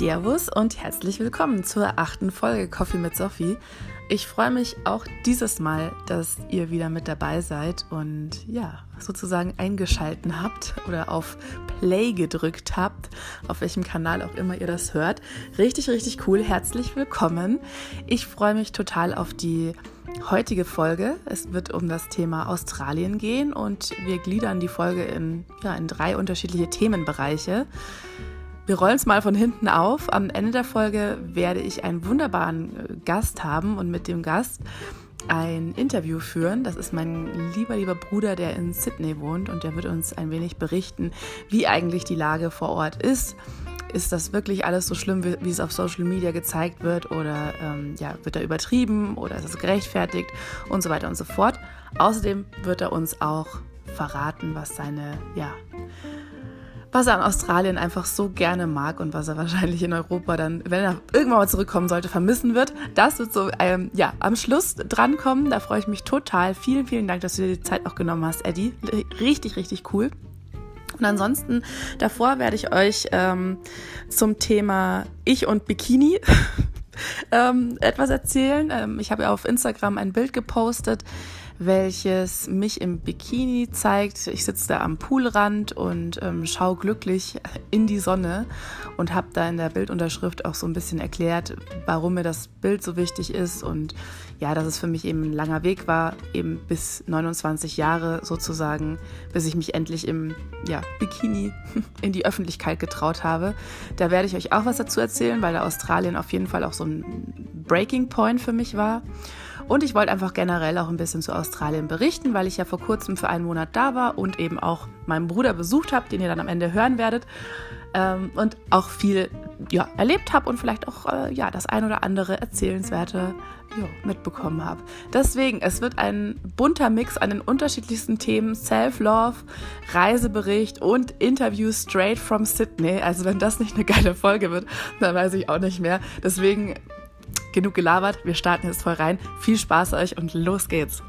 Servus und herzlich willkommen zur achten Folge Coffee mit Sophie. Ich freue mich auch dieses Mal, dass ihr wieder mit dabei seid und ja, sozusagen eingeschalten habt oder auf Play gedrückt habt, auf welchem Kanal auch immer ihr das hört. Richtig, richtig cool. Herzlich willkommen. Ich freue mich total auf die heutige Folge. Es wird um das Thema Australien gehen und wir gliedern die Folge in, ja, in drei unterschiedliche Themenbereiche. Wir rollen es mal von hinten auf. Am Ende der Folge werde ich einen wunderbaren äh, Gast haben und mit dem Gast ein Interview führen. Das ist mein lieber, lieber Bruder, der in Sydney wohnt und der wird uns ein wenig berichten, wie eigentlich die Lage vor Ort ist. Ist das wirklich alles so schlimm, wie, wie es auf Social Media gezeigt wird oder ähm, ja, wird er übertrieben oder ist es gerechtfertigt und so weiter und so fort. Außerdem wird er uns auch verraten, was seine ja, was er an Australien einfach so gerne mag und was er wahrscheinlich in Europa dann, wenn er irgendwann mal zurückkommen sollte, vermissen wird. Das wird so ähm, ja, am Schluss drankommen. Da freue ich mich total. Vielen, vielen Dank, dass du dir die Zeit auch genommen hast, Eddie. Richtig, richtig cool. Und ansonsten, davor werde ich euch ähm, zum Thema Ich und Bikini ähm, etwas erzählen. Ähm, ich habe ja auf Instagram ein Bild gepostet welches mich im Bikini zeigt. Ich sitze da am Poolrand und ähm, schaue glücklich in die Sonne und habe da in der Bildunterschrift auch so ein bisschen erklärt, warum mir das Bild so wichtig ist und ja, dass es für mich eben ein langer Weg war, eben bis 29 Jahre sozusagen, bis ich mich endlich im ja, Bikini in die Öffentlichkeit getraut habe. Da werde ich euch auch was dazu erzählen, weil da Australien auf jeden Fall auch so ein Breaking Point für mich war. Und ich wollte einfach generell auch ein bisschen zu Australien berichten, weil ich ja vor kurzem für einen Monat da war und eben auch meinen Bruder besucht habe, den ihr dann am Ende hören werdet. Ähm, und auch viel ja, erlebt habe und vielleicht auch äh, ja, das ein oder andere Erzählenswerte ja, mitbekommen habe. Deswegen, es wird ein bunter Mix an den unterschiedlichsten Themen: Self-Love, Reisebericht und Interview straight from Sydney. Also, wenn das nicht eine geile Folge wird, dann weiß ich auch nicht mehr. Deswegen genug gelabert, wir starten jetzt voll rein. Viel Spaß euch und los geht's.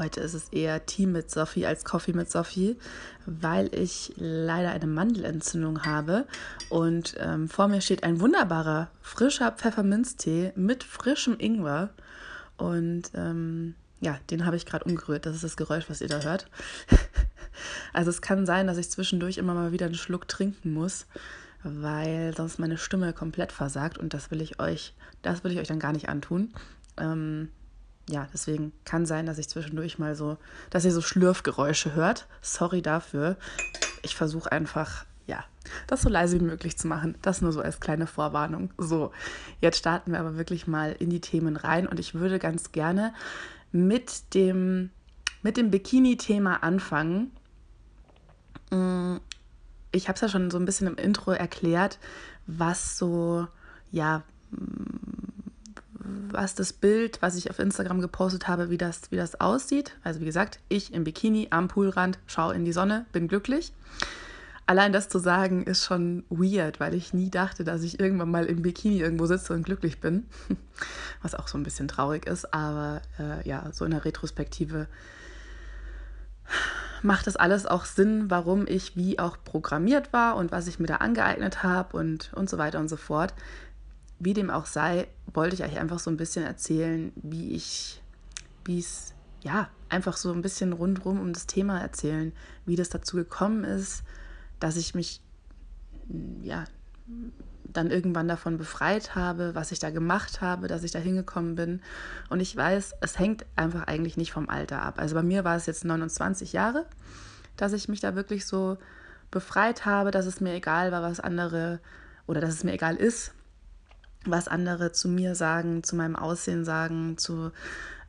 Heute ist es eher Team mit Sophie als Coffee mit Sophie, weil ich leider eine Mandelentzündung habe und ähm, vor mir steht ein wunderbarer frischer Pfefferminztee mit frischem Ingwer und ähm, ja, den habe ich gerade umgerührt. Das ist das Geräusch, was ihr da hört. also es kann sein, dass ich zwischendurch immer mal wieder einen Schluck trinken muss weil sonst meine Stimme komplett versagt und das will ich euch, das will ich euch dann gar nicht antun. Ähm, ja, deswegen kann sein, dass ich zwischendurch mal so, dass ihr so Schlürfgeräusche hört. Sorry dafür. Ich versuche einfach, ja, das so leise wie möglich zu machen. Das nur so als kleine Vorwarnung. So, jetzt starten wir aber wirklich mal in die Themen rein und ich würde ganz gerne mit dem, mit dem Bikini-Thema anfangen. Ich habe es ja schon so ein bisschen im Intro erklärt, was so, ja, was das Bild, was ich auf Instagram gepostet habe, wie das, wie das aussieht. Also wie gesagt, ich im Bikini am Poolrand, schaue in die Sonne, bin glücklich. Allein das zu sagen ist schon weird, weil ich nie dachte, dass ich irgendwann mal im Bikini irgendwo sitze und glücklich bin. Was auch so ein bisschen traurig ist, aber äh, ja, so in der Retrospektive macht das alles auch Sinn, warum ich wie auch programmiert war und was ich mir da angeeignet habe und, und so weiter und so fort. Wie dem auch sei, wollte ich euch einfach so ein bisschen erzählen, wie ich, wie es, ja, einfach so ein bisschen rundherum um das Thema erzählen, wie das dazu gekommen ist, dass ich mich, ja, dann irgendwann davon befreit habe, was ich da gemacht habe, dass ich da hingekommen bin. Und ich weiß, es hängt einfach eigentlich nicht vom Alter ab. Also bei mir war es jetzt 29 Jahre, dass ich mich da wirklich so befreit habe, dass es mir egal war, was andere oder dass es mir egal ist, was andere zu mir sagen, zu meinem Aussehen sagen, zu,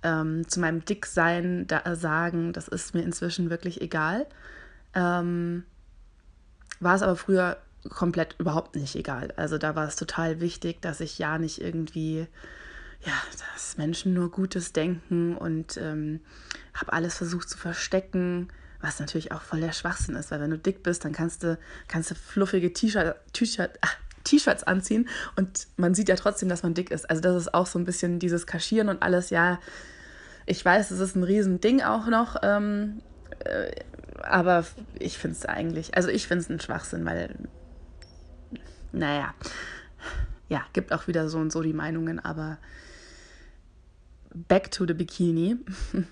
ähm, zu meinem Dicksein da, sagen. Das ist mir inzwischen wirklich egal. Ähm, war es aber früher komplett überhaupt nicht egal. Also da war es total wichtig, dass ich ja nicht irgendwie, ja, dass Menschen nur Gutes denken und ähm, habe alles versucht zu verstecken, was natürlich auch voll der Schwachsinn ist, weil wenn du dick bist, dann kannst du, kannst du fluffige T-Shirts anziehen und man sieht ja trotzdem, dass man dick ist. Also das ist auch so ein bisschen dieses Kaschieren und alles, ja, ich weiß, es ist ein Riesending auch noch, ähm, Äh, aber ich finde es eigentlich, also ich finde es ein Schwachsinn, weil, naja, ja, gibt auch wieder so und so die Meinungen, aber back to the Bikini.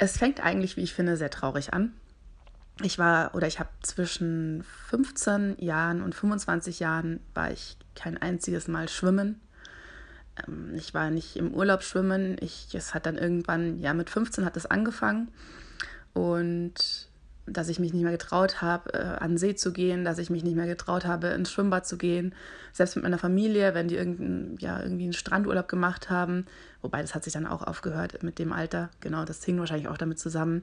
Es fängt eigentlich, wie ich finde, sehr traurig an. Ich war oder ich habe zwischen 15 Jahren und 25 Jahren war ich kein einziges Mal schwimmen. Ähm, ich war nicht im Urlaub schwimmen. Ich, es hat dann irgendwann, ja, mit 15 hat es angefangen. Und dass ich mich nicht mehr getraut habe, äh, an See zu gehen, dass ich mich nicht mehr getraut habe, ins Schwimmbad zu gehen. Selbst mit meiner Familie, wenn die irgendein, ja, irgendwie einen Strandurlaub gemacht haben. Wobei, das hat sich dann auch aufgehört mit dem Alter. Genau, das hing wahrscheinlich auch damit zusammen.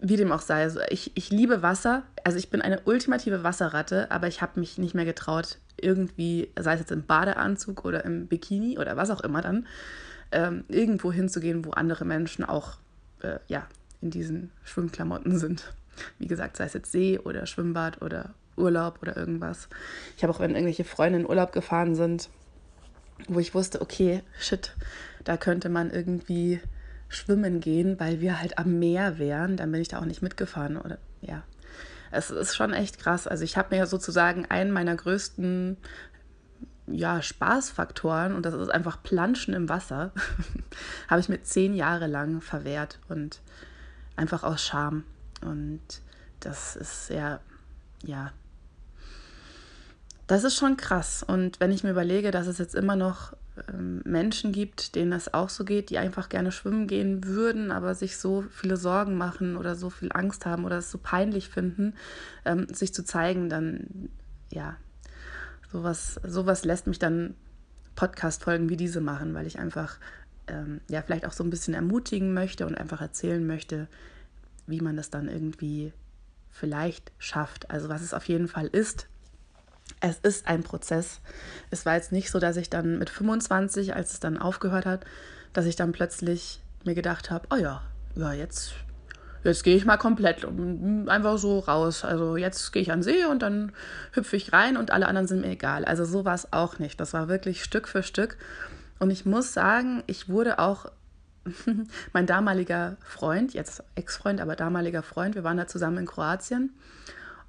Wie dem auch sei. Also ich, ich liebe Wasser. Also ich bin eine ultimative Wasserratte, aber ich habe mich nicht mehr getraut, irgendwie, sei es jetzt im Badeanzug oder im Bikini oder was auch immer dann, ähm, irgendwo hinzugehen, wo andere Menschen auch äh, ja, in diesen Schwimmklamotten sind. Wie gesagt, sei es jetzt See oder Schwimmbad oder Urlaub oder irgendwas. Ich habe auch, wenn irgendwelche Freunde in Urlaub gefahren sind, wo ich wusste, okay, shit, da könnte man irgendwie schwimmen gehen, weil wir halt am Meer wären, dann bin ich da auch nicht mitgefahren oder ja. Es ist schon echt krass. Also ich habe mir sozusagen einen meiner größten ja, Spaßfaktoren und das ist einfach Planschen im Wasser, habe ich mir zehn Jahre lang verwehrt und einfach aus Scham. Und das ist sehr, ja, das ist schon krass. Und wenn ich mir überlege, dass es jetzt immer noch ähm, Menschen gibt, denen das auch so geht, die einfach gerne schwimmen gehen würden, aber sich so viele Sorgen machen oder so viel Angst haben oder es so peinlich finden, ähm, sich zu zeigen, dann ja, sowas, sowas lässt mich dann Podcast-Folgen wie diese machen, weil ich einfach ähm, ja vielleicht auch so ein bisschen ermutigen möchte und einfach erzählen möchte, wie man das dann irgendwie vielleicht schafft. Also was es auf jeden Fall ist, es ist ein Prozess. Es war jetzt nicht so, dass ich dann mit 25, als es dann aufgehört hat, dass ich dann plötzlich mir gedacht habe, oh ja, ja, jetzt, jetzt gehe ich mal komplett einfach so raus. Also jetzt gehe ich an See und dann hüpfe ich rein und alle anderen sind mir egal. Also so war es auch nicht. Das war wirklich Stück für Stück. Und ich muss sagen, ich wurde auch mein damaliger Freund, jetzt Ex-Freund, aber damaliger Freund, wir waren da zusammen in Kroatien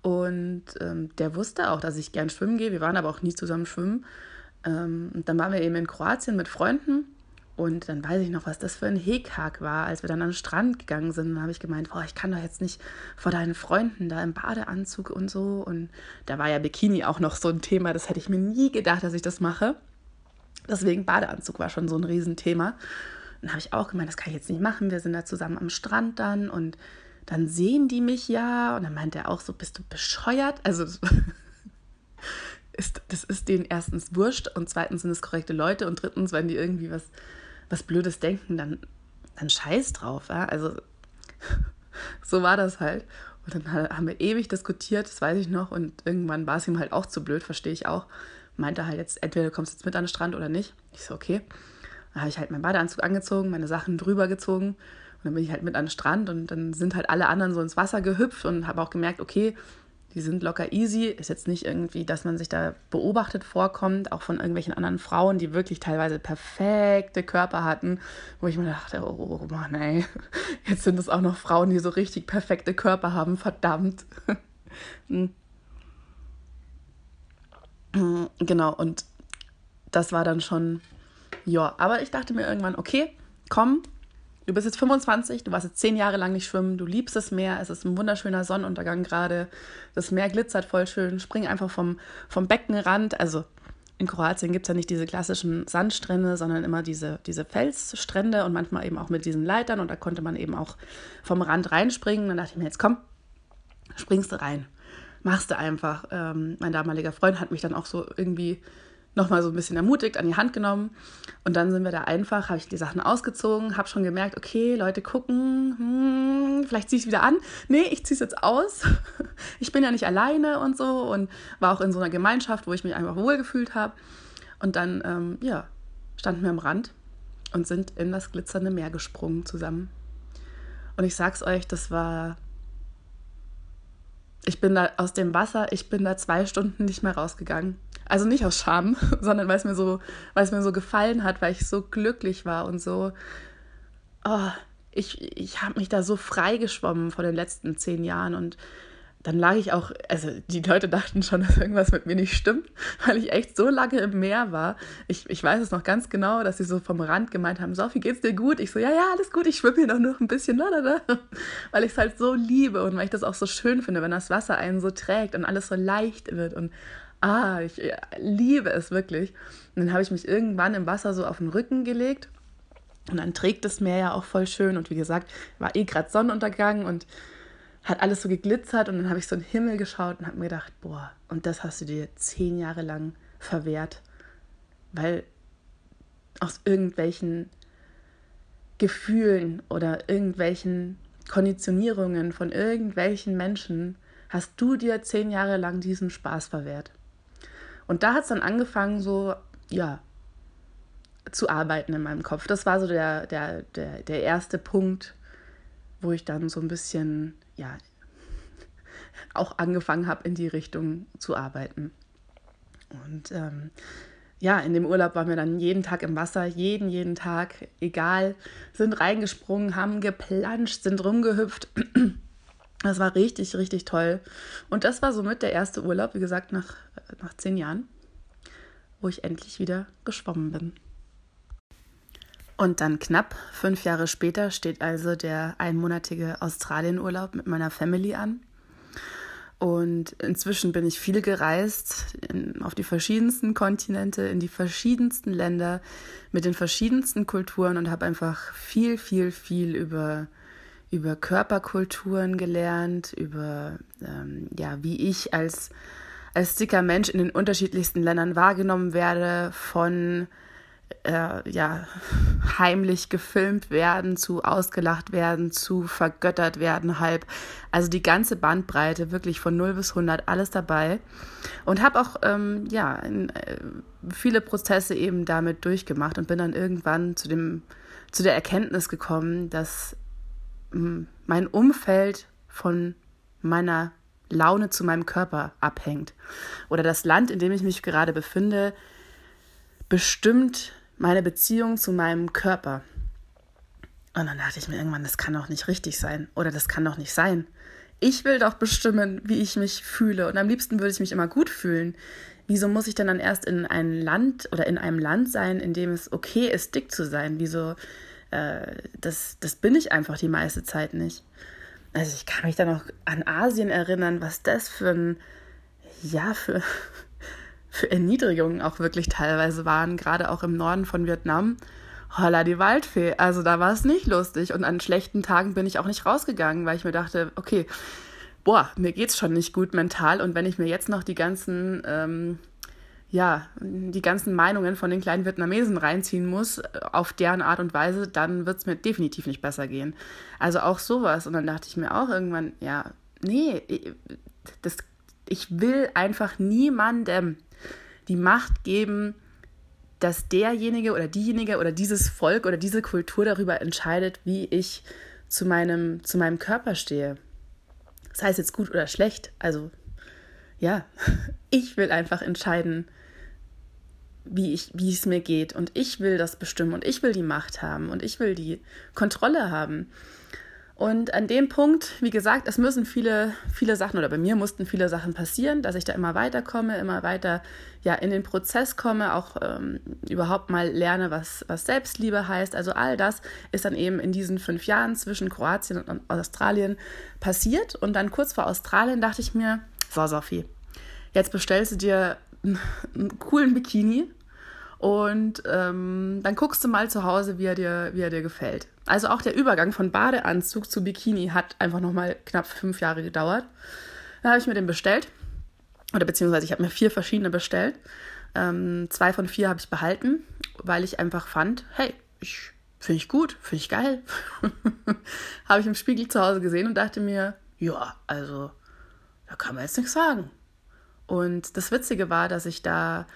und ähm, der wusste auch, dass ich gern schwimmen gehe. Wir waren aber auch nie zusammen schwimmen. Ähm, und dann waren wir eben in Kroatien mit Freunden und dann weiß ich noch, was das für ein Hickhack war, als wir dann an den Strand gegangen sind. Dann habe ich gemeint, boah, ich kann doch jetzt nicht vor deinen Freunden da im Badeanzug und so. Und da war ja Bikini auch noch so ein Thema, das hätte ich mir nie gedacht, dass ich das mache. Deswegen Badeanzug war schon so ein Riesenthema dann habe ich auch gemeint, das kann ich jetzt nicht machen. Wir sind da zusammen am Strand dann und dann sehen die mich ja. Und dann meint er auch so, bist du bescheuert? Also ist, das ist denen erstens wurscht und zweitens sind es korrekte Leute und drittens, wenn die irgendwie was, was Blödes denken, dann, dann scheiß drauf. Ja? Also so war das halt. Und dann haben wir ewig diskutiert, das weiß ich noch. Und irgendwann war es ihm halt auch zu blöd, verstehe ich auch. Meinte halt jetzt, entweder du kommst jetzt mit an den Strand oder nicht. Ich so, okay. Dann habe ich halt meinen Badeanzug angezogen, meine Sachen drüber gezogen und dann bin ich halt mit an den Strand und dann sind halt alle anderen so ins Wasser gehüpft und habe auch gemerkt, okay, die sind locker easy. Ist jetzt nicht irgendwie, dass man sich da beobachtet vorkommt, auch von irgendwelchen anderen Frauen, die wirklich teilweise perfekte Körper hatten, wo ich mir dachte, oh, oh Mann, ey, jetzt sind es auch noch Frauen, die so richtig perfekte Körper haben, verdammt. Hm. genau, und das war dann schon ja, aber ich dachte mir irgendwann, okay, komm, du bist jetzt 25, du warst jetzt zehn Jahre lang nicht schwimmen, du liebst das Meer, es ist ein wunderschöner Sonnenuntergang gerade, das Meer glitzert voll schön, spring einfach vom, vom Beckenrand, also in Kroatien gibt es ja nicht diese klassischen Sandstrände, sondern immer diese, diese Felsstrände und manchmal eben auch mit diesen Leitern und da konnte man eben auch vom Rand reinspringen. Dann dachte ich mir, jetzt komm, springst du rein, machst du einfach. Ähm, mein damaliger Freund hat mich dann auch so irgendwie nochmal so ein bisschen ermutigt, an die Hand genommen. Und dann sind wir da einfach, habe ich die Sachen ausgezogen, habe schon gemerkt, okay, Leute gucken, hm, vielleicht ziehe ich es wieder an. Nee, ich ziehe es jetzt aus. Ich bin ja nicht alleine und so und war auch in so einer Gemeinschaft, wo ich mich einfach wohlgefühlt habe. Und dann, ähm, ja, standen wir am Rand und sind in das glitzernde Meer gesprungen zusammen. Und ich sag's euch, das war. Ich bin da aus dem Wasser, ich bin da zwei Stunden nicht mehr rausgegangen. Also nicht aus Scham, sondern weil es mir so, weil es mir so gefallen hat, weil ich so glücklich war und so, oh, ich, ich habe mich da so frei geschwommen vor den letzten zehn Jahren und dann lag ich auch, also die Leute dachten schon, dass irgendwas mit mir nicht stimmt, weil ich echt so lange im Meer war. Ich, ich weiß es noch ganz genau, dass sie so vom Rand gemeint haben, Sophie, geht's dir gut? Ich so, ja, ja, alles gut, ich schwimme hier noch nur ein bisschen, weil ich es halt so liebe und weil ich das auch so schön finde, wenn das Wasser einen so trägt und alles so leicht wird und ah, ich liebe es wirklich. Und dann habe ich mich irgendwann im Wasser so auf den Rücken gelegt und dann trägt das Meer ja auch voll schön und wie gesagt, war eh gerade Sonnenuntergang und hat alles so geglitzert und dann habe ich so in den Himmel geschaut und habe mir gedacht, boah, und das hast du dir zehn Jahre lang verwehrt, weil aus irgendwelchen Gefühlen oder irgendwelchen Konditionierungen von irgendwelchen Menschen hast du dir zehn Jahre lang diesen Spaß verwehrt. Und da hat es dann angefangen, so, ja, zu arbeiten in meinem Kopf. Das war so der, der, der, der erste Punkt, wo ich dann so ein bisschen ja, auch angefangen habe, in die Richtung zu arbeiten. Und ähm, ja, in dem Urlaub waren wir dann jeden Tag im Wasser, jeden, jeden Tag, egal, sind reingesprungen, haben geplanscht, sind rumgehüpft. Das war richtig, richtig toll. Und das war somit der erste Urlaub, wie gesagt, nach, nach zehn Jahren, wo ich endlich wieder geschwommen bin. Und dann knapp fünf Jahre später steht also der einmonatige Australienurlaub mit meiner Family an. Und inzwischen bin ich viel gereist, in, auf die verschiedensten Kontinente, in die verschiedensten Länder, mit den verschiedensten Kulturen und habe einfach viel, viel, viel über, über Körperkulturen gelernt, über ähm, ja, wie ich als, als dicker Mensch in den unterschiedlichsten Ländern wahrgenommen werde, von äh, ja, heimlich gefilmt werden, zu ausgelacht werden, zu vergöttert werden, halb. Also die ganze Bandbreite, wirklich von 0 bis 100, alles dabei. Und habe auch, ähm, ja, in, äh, viele Prozesse eben damit durchgemacht und bin dann irgendwann zu, dem, zu der Erkenntnis gekommen, dass ähm, mein Umfeld von meiner Laune zu meinem Körper abhängt. Oder das Land, in dem ich mich gerade befinde, bestimmt meine Beziehung zu meinem Körper. Und dann dachte ich mir irgendwann, das kann doch nicht richtig sein oder das kann doch nicht sein. Ich will doch bestimmen, wie ich mich fühle und am liebsten würde ich mich immer gut fühlen. Wieso muss ich denn dann erst in ein Land oder in einem Land sein, in dem es okay ist, dick zu sein? Wieso? Äh, das, das bin ich einfach die meiste Zeit nicht. Also ich kann mich da noch an Asien erinnern, was das für ein, ja, für, für Erniedrigungen auch wirklich teilweise waren, gerade auch im Norden von Vietnam. Holla die Waldfee. Also da war es nicht lustig. Und an schlechten Tagen bin ich auch nicht rausgegangen, weil ich mir dachte, okay, boah, mir geht's schon nicht gut mental. Und wenn ich mir jetzt noch die ganzen, ähm, ja, die ganzen Meinungen von den kleinen Vietnamesen reinziehen muss, äh, auf deren Art und Weise, dann wird's mir definitiv nicht besser gehen. Also auch sowas. Und dann dachte ich mir auch irgendwann, ja, nee, das, ich will einfach niemandem die Macht geben, dass derjenige oder diejenige oder dieses Volk oder diese Kultur darüber entscheidet, wie ich zu meinem, zu meinem Körper stehe. Das heißt jetzt gut oder schlecht. Also ja, ich will einfach entscheiden, wie, ich, wie es mir geht. Und ich will das bestimmen und ich will die Macht haben und ich will die Kontrolle haben. Und an dem Punkt, wie gesagt, es müssen viele, viele Sachen oder bei mir mussten viele Sachen passieren, dass ich da immer weiterkomme, immer weiter ja in den Prozess komme, auch ähm, überhaupt mal lerne, was, was Selbstliebe heißt. Also all das ist dann eben in diesen fünf Jahren zwischen Kroatien und Australien passiert. Und dann kurz vor Australien dachte ich mir, so Sophie, jetzt bestellst du dir einen coolen Bikini und ähm, dann guckst du mal zu Hause, wie er, dir, wie er dir gefällt. Also auch der Übergang von Badeanzug zu Bikini hat einfach nochmal knapp fünf Jahre gedauert. Dann habe ich mir den bestellt. Oder beziehungsweise ich habe mir vier verschiedene bestellt. Ähm, zwei von vier habe ich behalten, weil ich einfach fand, hey, ich finde ich gut, finde ich geil. habe ich im Spiegel zu Hause gesehen und dachte mir, ja, also da kann man jetzt nichts sagen. Und das Witzige war, dass ich da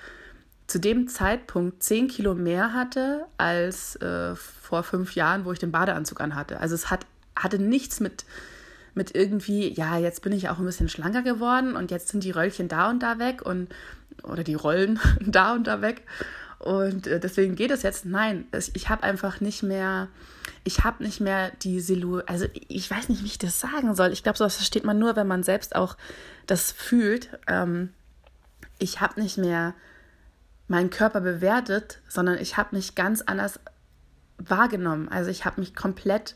zu dem Zeitpunkt zehn Kilo mehr hatte als äh, vor fünf Jahren, wo ich den Badeanzug anhatte. Also es hat, hatte nichts mit, mit irgendwie, ja, jetzt bin ich auch ein bisschen schlanker geworden und jetzt sind die Röllchen da und da weg und oder die Rollen da und da weg. Und äh, deswegen geht es jetzt. Nein, ich habe einfach nicht mehr, ich habe nicht mehr die Silhouette, also ich weiß nicht, wie ich das sagen soll. Ich glaube, sowas versteht man nur, wenn man selbst auch das fühlt. Ähm, ich habe nicht mehr meinen Körper bewertet, sondern ich habe mich ganz anders wahrgenommen. Also ich habe mich komplett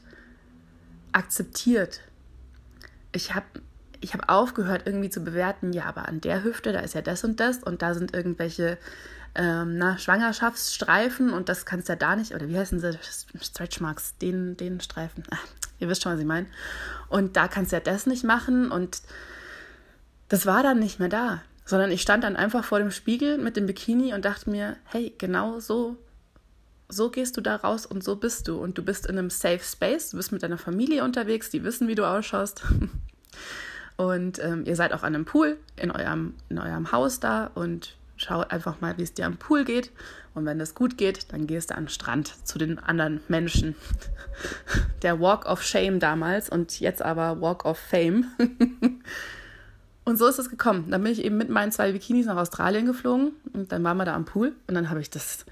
akzeptiert. Ich habe ich hab aufgehört irgendwie zu bewerten, ja, aber an der Hüfte, da ist ja das und das und da sind irgendwelche ähm, na, Schwangerschaftsstreifen und das kannst du ja da nicht, oder wie heißen sie, Stretch Marks, den, den Streifen. Ach, ihr wisst schon, was ich meine. Und da kannst du ja das nicht machen und das war dann nicht mehr da, sondern ich stand dann einfach vor dem Spiegel mit dem Bikini und dachte mir, hey, genau so, so gehst du da raus und so bist du und du bist in einem Safe Space, du bist mit deiner Familie unterwegs, die wissen, wie du ausschaust. Und ähm, ihr seid auch an einem Pool in eurem, in eurem Haus da und schau einfach mal, wie es dir am Pool geht. Und wenn das gut geht, dann gehst du den Strand zu den anderen Menschen. Der Walk of Shame damals und jetzt aber Walk of Fame. Und so ist es gekommen. Dann bin ich eben mit meinen zwei Bikinis nach Australien geflogen und dann waren wir da am Pool und dann habe ich das,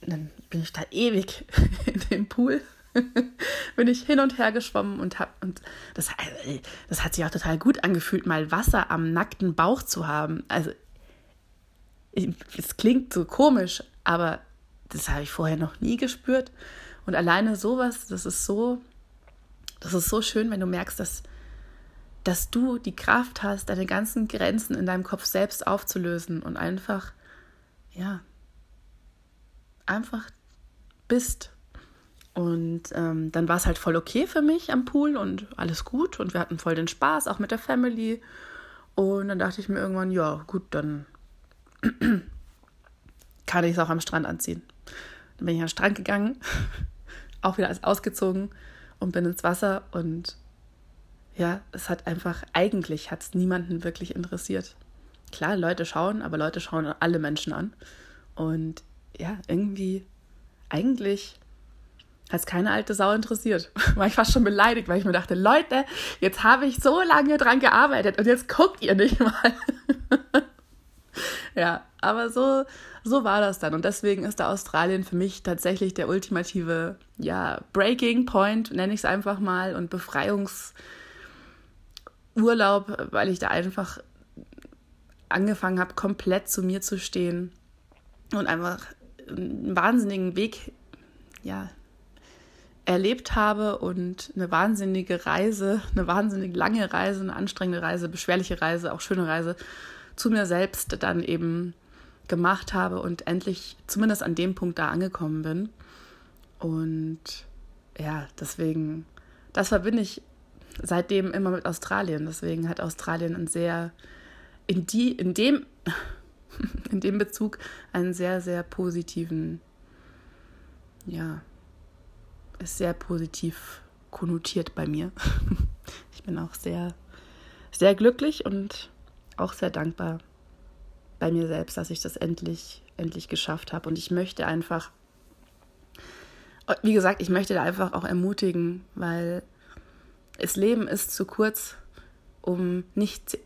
dann bin ich da ewig in dem Pool, bin ich hin und her geschwommen und hab und das, das hat sich auch total gut angefühlt, mal Wasser am nackten Bauch zu haben. Also es klingt so komisch, aber das habe ich vorher noch nie gespürt. Und alleine sowas, das ist so, das ist so schön, wenn du merkst, dass, dass du die Kraft hast, deine ganzen Grenzen in deinem Kopf selbst aufzulösen und einfach, ja, einfach bist. Und ähm, dann war es halt voll okay für mich am Pool und alles gut und wir hatten voll den Spaß, auch mit der Family. Und dann dachte ich mir irgendwann, ja, gut, dann kann ich es auch am Strand anziehen. Dann bin ich am Strand gegangen, auch wieder alles ausgezogen und bin ins Wasser und ja, es hat einfach, eigentlich hat es niemanden wirklich interessiert. Klar, Leute schauen, aber Leute schauen alle Menschen an. Und ja, irgendwie, eigentlich hat es keine alte Sau interessiert. War ich fast schon beleidigt, weil ich mir dachte, Leute, jetzt habe ich so lange dran gearbeitet und jetzt guckt ihr nicht mal. ja, aber so, so war das dann. Und deswegen ist da Australien für mich tatsächlich der ultimative, ja, Breaking Point, nenne ich es einfach mal, und Befreiungsurlaub, weil ich da einfach angefangen habe, komplett zu mir zu stehen und einfach einen wahnsinnigen Weg, ja, erlebt habe und eine wahnsinnige Reise, eine wahnsinnig lange Reise, eine anstrengende Reise, beschwerliche Reise, auch schöne Reise zu mir selbst dann eben gemacht habe und endlich zumindest an dem Punkt da angekommen bin. Und ja, deswegen, das verbinde ich seitdem immer mit Australien. Deswegen hat Australien ein sehr, in, die, in, dem, in dem Bezug einen sehr, sehr positiven, ja, ist sehr positiv konnotiert bei mir. Ich bin auch sehr, sehr glücklich und auch sehr dankbar bei mir selbst, dass ich das endlich, endlich geschafft habe. Und ich möchte einfach, wie gesagt, ich möchte da einfach auch ermutigen, weil das Leben ist zu kurz, um nicht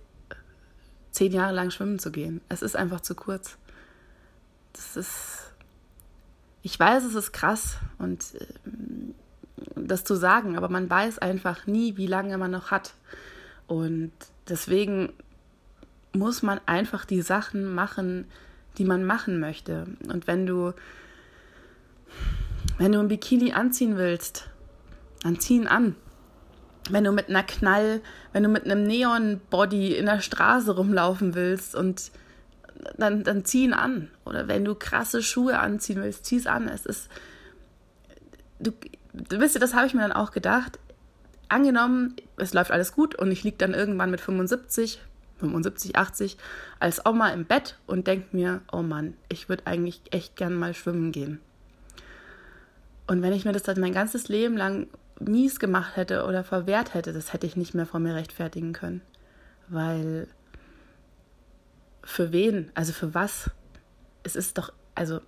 zehn Jahre lang schwimmen zu gehen. Es ist einfach zu kurz. Das ist, ich weiß, es ist krass und ähm, das zu sagen, aber man weiß einfach nie, wie lange man noch hat. Und deswegen muss man einfach die Sachen machen, die man machen möchte. Und wenn du, wenn du ein Bikini anziehen willst, dann zieh ihn an. Wenn du mit einer Knall, wenn du mit einem Neon-Body in der Straße rumlaufen willst und dann, dann zieh ihn an. Oder wenn du krasse Schuhe anziehen willst, zieh es an. Es ist, du, du wisst, das habe ich mir dann auch gedacht. Angenommen, es läuft alles gut und ich liege dann irgendwann mit 75 75, 80 als Oma im Bett und denke mir, oh Mann, ich würde eigentlich echt gern mal schwimmen gehen. Und wenn ich mir das dann mein ganzes Leben lang mies gemacht hätte oder verwehrt hätte, das hätte ich nicht mehr vor mir rechtfertigen können. Weil für wen, also für was? Es ist doch, also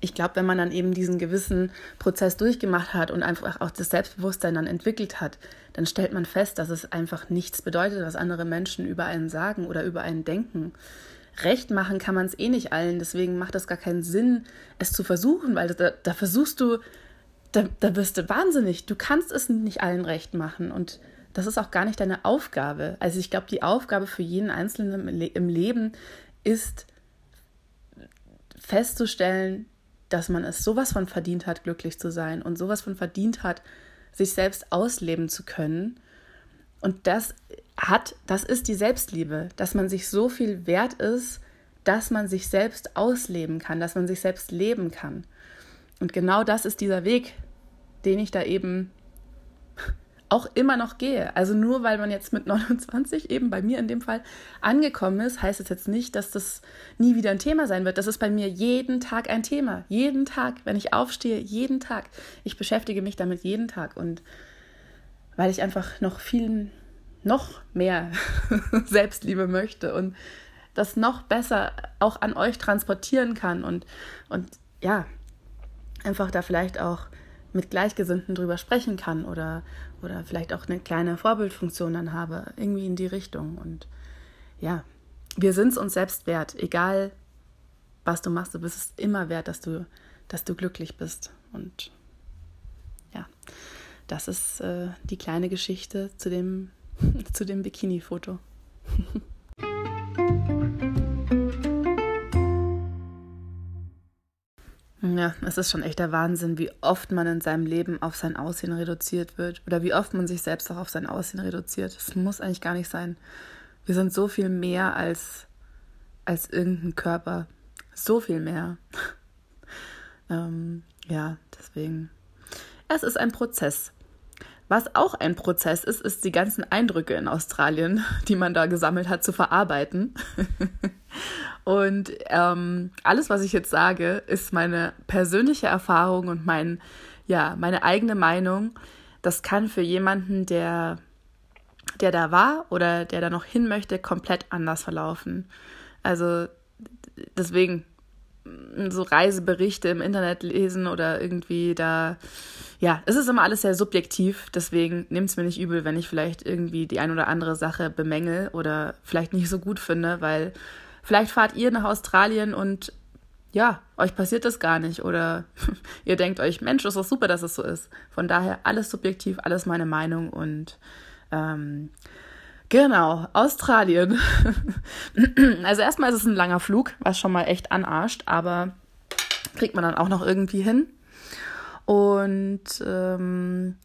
ich glaube, wenn man dann eben diesen gewissen Prozess durchgemacht hat und einfach auch das Selbstbewusstsein dann entwickelt hat, dann stellt man fest, dass es einfach nichts bedeutet, was andere Menschen über einen sagen oder über einen denken. Recht machen kann man es eh nicht allen, deswegen macht das gar keinen Sinn, es zu versuchen, weil da, da versuchst du da, da bist du wahnsinnig. Du kannst es nicht allen recht machen und das ist auch gar nicht deine Aufgabe. Also ich glaube, die Aufgabe für jeden Einzelnen im Leben ist festzustellen, dass man es sowas von verdient hat, glücklich zu sein und sowas von verdient hat, sich selbst ausleben zu können. Und das hat, das ist die Selbstliebe, dass man sich so viel wert ist, dass man sich selbst ausleben kann, dass man sich selbst leben kann. Und genau das ist dieser Weg, den ich da eben auch immer noch gehe. Also nur weil man jetzt mit 29 eben bei mir in dem Fall angekommen ist, heißt es jetzt nicht, dass das nie wieder ein Thema sein wird. Das ist bei mir jeden Tag ein Thema. Jeden Tag, wenn ich aufstehe, jeden Tag. Ich beschäftige mich damit jeden Tag und weil ich einfach noch viel, noch mehr Selbstliebe möchte und das noch besser auch an euch transportieren kann und, und ja, einfach da vielleicht auch mit Gleichgesinnten drüber sprechen kann oder, oder vielleicht auch eine kleine Vorbildfunktion dann habe, irgendwie in die Richtung. Und ja, wir sind es uns selbst wert, egal was du machst, du bist es immer wert, dass du, dass du glücklich bist. Und ja, das ist äh, die kleine Geschichte zu dem, zu dem Bikini-Foto. Ja, es ist schon echt der Wahnsinn, wie oft man in seinem Leben auf sein Aussehen reduziert wird oder wie oft man sich selbst auch auf sein Aussehen reduziert. Das muss eigentlich gar nicht sein. Wir sind so viel mehr als, als irgendein Körper. So viel mehr. ähm, ja, deswegen. Es ist ein Prozess. Was auch ein Prozess ist, ist die ganzen Eindrücke in Australien, die man da gesammelt hat, zu verarbeiten. Und ähm, alles, was ich jetzt sage, ist meine persönliche Erfahrung und mein, ja, meine eigene Meinung. Das kann für jemanden, der, der da war oder der da noch hin möchte, komplett anders verlaufen. Also deswegen so Reiseberichte im Internet lesen oder irgendwie da, ja, es ist immer alles sehr subjektiv, deswegen nehmt es mir nicht übel, wenn ich vielleicht irgendwie die ein oder andere Sache bemängel oder vielleicht nicht so gut finde, weil Vielleicht fahrt ihr nach Australien und ja, euch passiert das gar nicht oder ihr denkt euch, Mensch, ist doch super, dass es so ist. Von daher alles subjektiv, alles meine Meinung und ähm, genau, Australien. also erstmal ist es ein langer Flug, was schon mal echt anarscht, aber kriegt man dann auch noch irgendwie hin. Und ähm,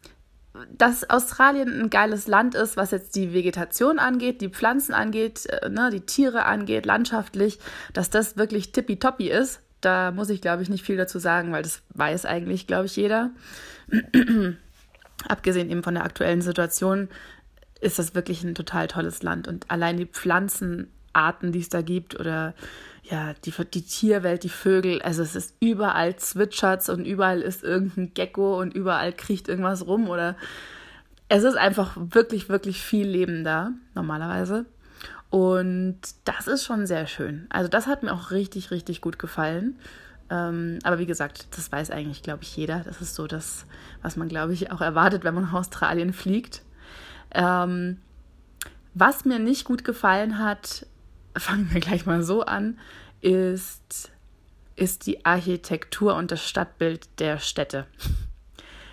dass Australien ein geiles Land ist, was jetzt die Vegetation angeht, die Pflanzen angeht, äh, ne, die Tiere angeht, landschaftlich, dass das wirklich tippitoppi ist. Da muss ich, glaube ich, nicht viel dazu sagen, weil das weiß eigentlich, glaube ich, jeder. Abgesehen eben von der aktuellen Situation ist das wirklich ein total tolles Land. Und allein die Pflanzenarten, die es da gibt oder ja, die, die Tierwelt, die Vögel, also es ist überall zwitschert's und überall ist irgendein Gecko und überall kriecht irgendwas rum oder es ist einfach wirklich, wirklich viel Leben da, normalerweise. Und das ist schon sehr schön. Also das hat mir auch richtig, richtig gut gefallen. Ähm, aber wie gesagt, das weiß eigentlich, glaube ich, jeder. Das ist so das, was man, glaube ich, auch erwartet, wenn man nach Australien fliegt. Ähm, was mir nicht gut gefallen hat, fangen wir gleich mal so an, ist, ist die Architektur und das Stadtbild der Städte.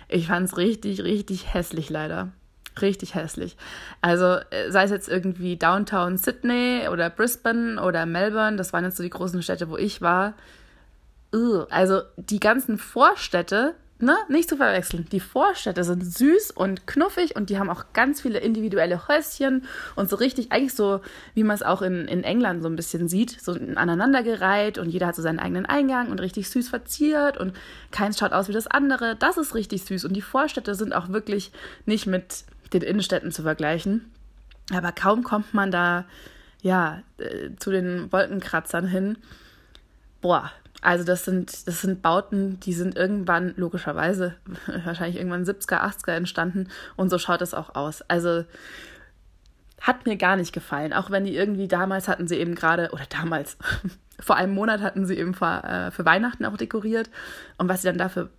Ich fand es richtig, richtig hässlich leider. Richtig hässlich. Also äh, sei es jetzt irgendwie Downtown Sydney oder Brisbane oder Melbourne, das waren jetzt so die großen Städte, wo ich war. Also die ganzen Vorstädte ne, nicht zu verwechseln. Die Vorstädte sind süß und knuffig und die haben auch ganz viele individuelle Häuschen und so richtig, eigentlich so, wie man es auch in, in England so ein bisschen sieht, so aneinandergereiht und jeder hat so seinen eigenen Eingang und richtig süß verziert und keins schaut aus wie das andere. Das ist richtig süß und die Vorstädte sind auch wirklich nicht mit den Innenstädten zu vergleichen. Aber kaum kommt man da, ja, äh, zu den Wolkenkratzern hin. Boah, also das sind, das sind Bauten, die sind irgendwann, logischerweise, wahrscheinlich irgendwann 70er, 80er entstanden und so schaut es auch aus. Also hat mir gar nicht gefallen, auch wenn die irgendwie damals hatten sie eben gerade, oder damals, vor einem Monat hatten sie eben für, äh, für Weihnachten auch dekoriert und was sie dann dafür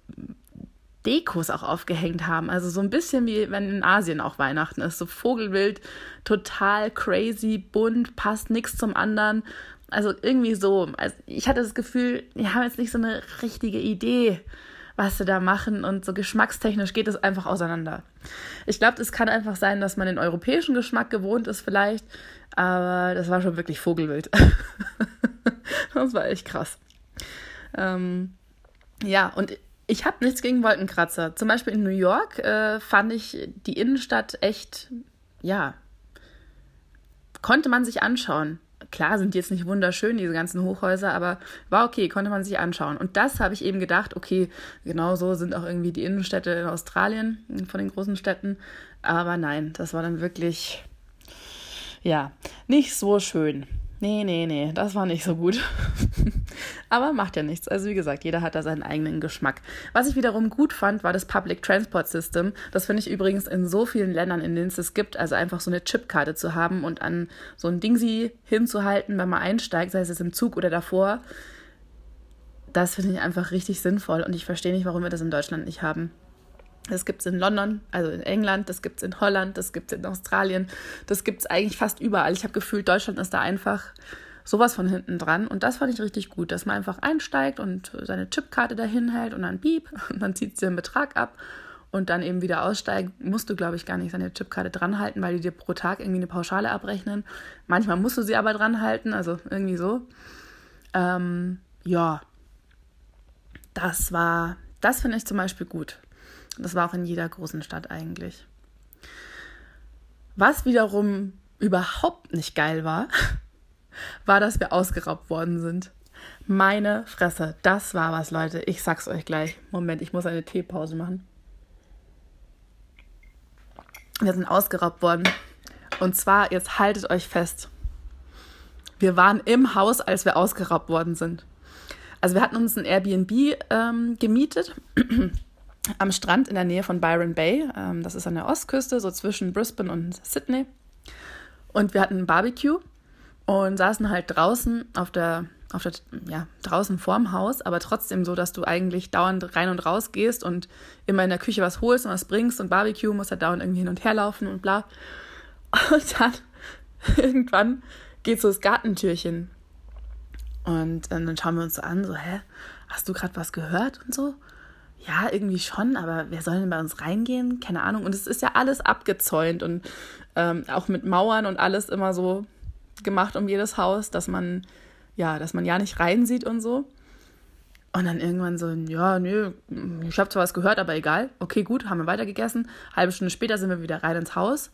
Dekos auch aufgehängt haben. Also so ein bisschen wie wenn in Asien auch Weihnachten ist. So Vogelwild, total crazy, bunt, passt nichts zum anderen. Also irgendwie so. Also ich hatte das Gefühl, die haben jetzt nicht so eine richtige Idee, was sie da machen und so geschmackstechnisch geht es einfach auseinander. Ich glaube, es kann einfach sein, dass man den europäischen Geschmack gewohnt ist vielleicht, aber das war schon wirklich Vogelwild. das war echt krass. Ähm, ja, und ich habe nichts gegen Wolkenkratzer. Zum Beispiel in New York äh, fand ich die Innenstadt echt, ja, konnte man sich anschauen. Klar sind die jetzt nicht wunderschön, diese ganzen Hochhäuser, aber war okay, konnte man sich anschauen. Und das habe ich eben gedacht, okay, genau so sind auch irgendwie die Innenstädte in Australien, von den großen Städten. Aber nein, das war dann wirklich, ja, nicht so schön. Nee, nee, nee, das war nicht so gut. Aber macht ja nichts. Also wie gesagt, jeder hat da seinen eigenen Geschmack. Was ich wiederum gut fand, war das Public Transport System. Das finde ich übrigens in so vielen Ländern, in denen es es gibt, also einfach so eine Chipkarte zu haben und an so ein Dingsi hinzuhalten, wenn man einsteigt, sei es jetzt im Zug oder davor. Das finde ich einfach richtig sinnvoll und ich verstehe nicht, warum wir das in Deutschland nicht haben. Das gibt es in London, also in England, das gibt es in Holland, das gibt es in Australien, das gibt es eigentlich fast überall. Ich habe gefühlt, Deutschland ist da einfach sowas von hinten dran. Und das fand ich richtig gut, dass man einfach einsteigt und seine Chipkarte dahin hält und dann piep und dann zieht sie den Betrag ab und dann eben wieder aussteigt, musst du, glaube ich, gar nicht seine Chipkarte dranhalten, weil die dir pro Tag irgendwie eine Pauschale abrechnen. Manchmal musst du sie aber dranhalten, also irgendwie so. Ähm, ja, das war, das finde ich zum Beispiel gut. Das war auch in jeder großen Stadt eigentlich. Was wiederum überhaupt nicht geil war, war, dass wir ausgeraubt worden sind. Meine Fresse, das war was, Leute. Ich sag's euch gleich. Moment, ich muss eine Teepause machen. Wir sind ausgeraubt worden. Und zwar, jetzt haltet euch fest. Wir waren im Haus, als wir ausgeraubt worden sind. Also wir hatten uns ein Airbnb ähm, gemietet am Strand in der Nähe von Byron Bay. Ähm, das ist an der Ostküste, so zwischen Brisbane und Sydney. Und wir hatten ein Barbecue und saßen halt draußen auf der, auf der, ja, draußen vorm Haus, aber trotzdem so, dass du eigentlich dauernd rein und raus gehst und immer in der Küche was holst und was bringst und Barbecue muss halt dauernd irgendwie hin und her laufen und bla. Und dann irgendwann geht so das Gartentürchen. Und dann schauen wir uns so an, so, hä, hast du gerade was gehört und so? Ja, irgendwie schon, aber wer soll denn bei uns reingehen? Keine Ahnung. Und es ist ja alles abgezäunt und ähm, auch mit Mauern und alles immer so gemacht um jedes Haus, dass man, ja, dass man ja nicht reinsieht und so. Und dann irgendwann so, ja, nö, ich habe zwar was gehört, aber egal. Okay, gut, haben wir weitergegessen. Halbe Stunde später sind wir wieder rein ins Haus.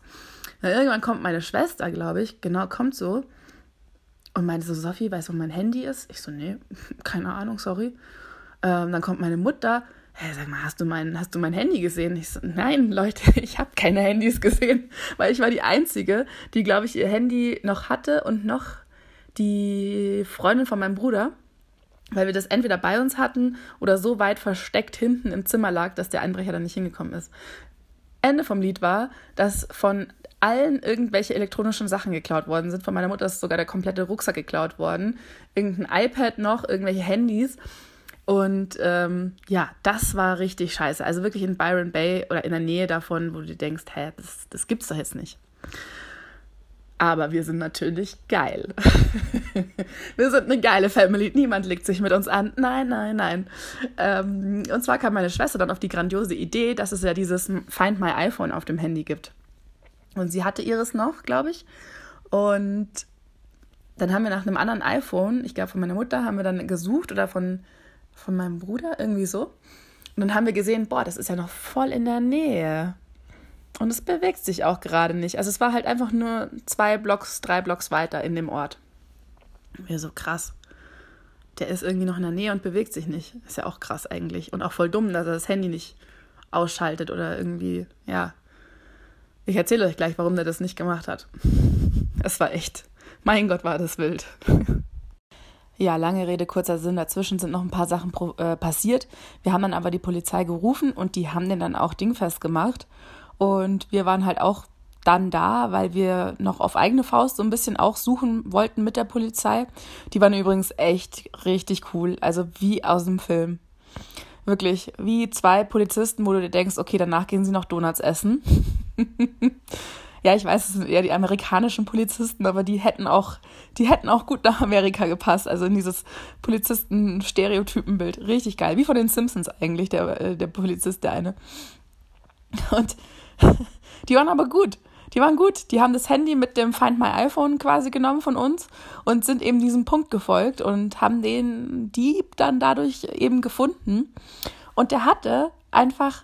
Dann irgendwann kommt meine Schwester, glaube ich, genau, kommt so und meinte so, Sophie, weißt du, wo mein Handy ist? Ich so, nee, keine Ahnung, sorry. Ähm, dann kommt meine Mutter, hey, sag mal, hast du mein, hast du mein Handy gesehen? Ich so, nein, Leute, ich habe keine Handys gesehen, weil ich war die Einzige, die, glaube ich, ihr Handy noch hatte und noch die Freundin von meinem Bruder, weil wir das entweder bei uns hatten oder so weit versteckt hinten im Zimmer lag, dass der Einbrecher dann nicht hingekommen ist. Ende vom Lied war, dass von allen irgendwelche elektronischen Sachen geklaut worden sind. Von meiner Mutter ist sogar der komplette Rucksack geklaut worden. Irgendein iPad noch, irgendwelche Handys. Und ähm, ja, das war richtig scheiße. Also wirklich in Byron Bay oder in der Nähe davon, wo du denkst, hä, das, das gibt's doch jetzt nicht. Aber wir sind natürlich geil. wir sind eine geile Family. Niemand legt sich mit uns an. Nein, nein, nein. Ähm, und zwar kam meine Schwester dann auf die grandiose Idee, dass es ja dieses Find My iPhone auf dem Handy gibt. Und sie hatte ihres noch, glaube ich. Und dann haben wir nach einem anderen iPhone, ich glaube von meiner Mutter, haben wir dann gesucht oder von von meinem Bruder, irgendwie so. Und dann haben wir gesehen, boah, das ist ja noch voll in der Nähe. Und es bewegt sich auch gerade nicht. Also es war halt einfach nur zwei Blocks, drei Blocks weiter in dem Ort. Mir so krass. Der ist irgendwie noch in der Nähe und bewegt sich nicht. Ist ja auch krass eigentlich. Und auch voll dumm, dass er das Handy nicht ausschaltet oder irgendwie, ja. Ich erzähle euch gleich, warum der das nicht gemacht hat. Es war echt. Mein Gott, war das wild. Ja, lange Rede, kurzer Sinn. Dazwischen sind noch ein paar Sachen äh, passiert. Wir haben dann aber die Polizei gerufen und die haben den dann auch dingfest gemacht. Und wir waren halt auch dann da, weil wir noch auf eigene Faust so ein bisschen auch suchen wollten mit der Polizei. Die waren übrigens echt richtig cool. Also wie aus dem Film. Wirklich, wie zwei Polizisten, wo du dir denkst, okay, danach gehen sie noch Donuts essen. ja, ich weiß, es sind eher die amerikanischen Polizisten, aber die hätten auch, die hätten auch gut nach Amerika gepasst, also in dieses Polizisten-Stereotypenbild. Richtig geil. Wie von den Simpsons eigentlich, der, äh, der Polizist, der eine. Und die waren aber gut. Die waren gut. Die haben das Handy mit dem Find My iPhone quasi genommen von uns und sind eben diesem Punkt gefolgt und haben den Dieb dann dadurch eben gefunden. Und der hatte einfach,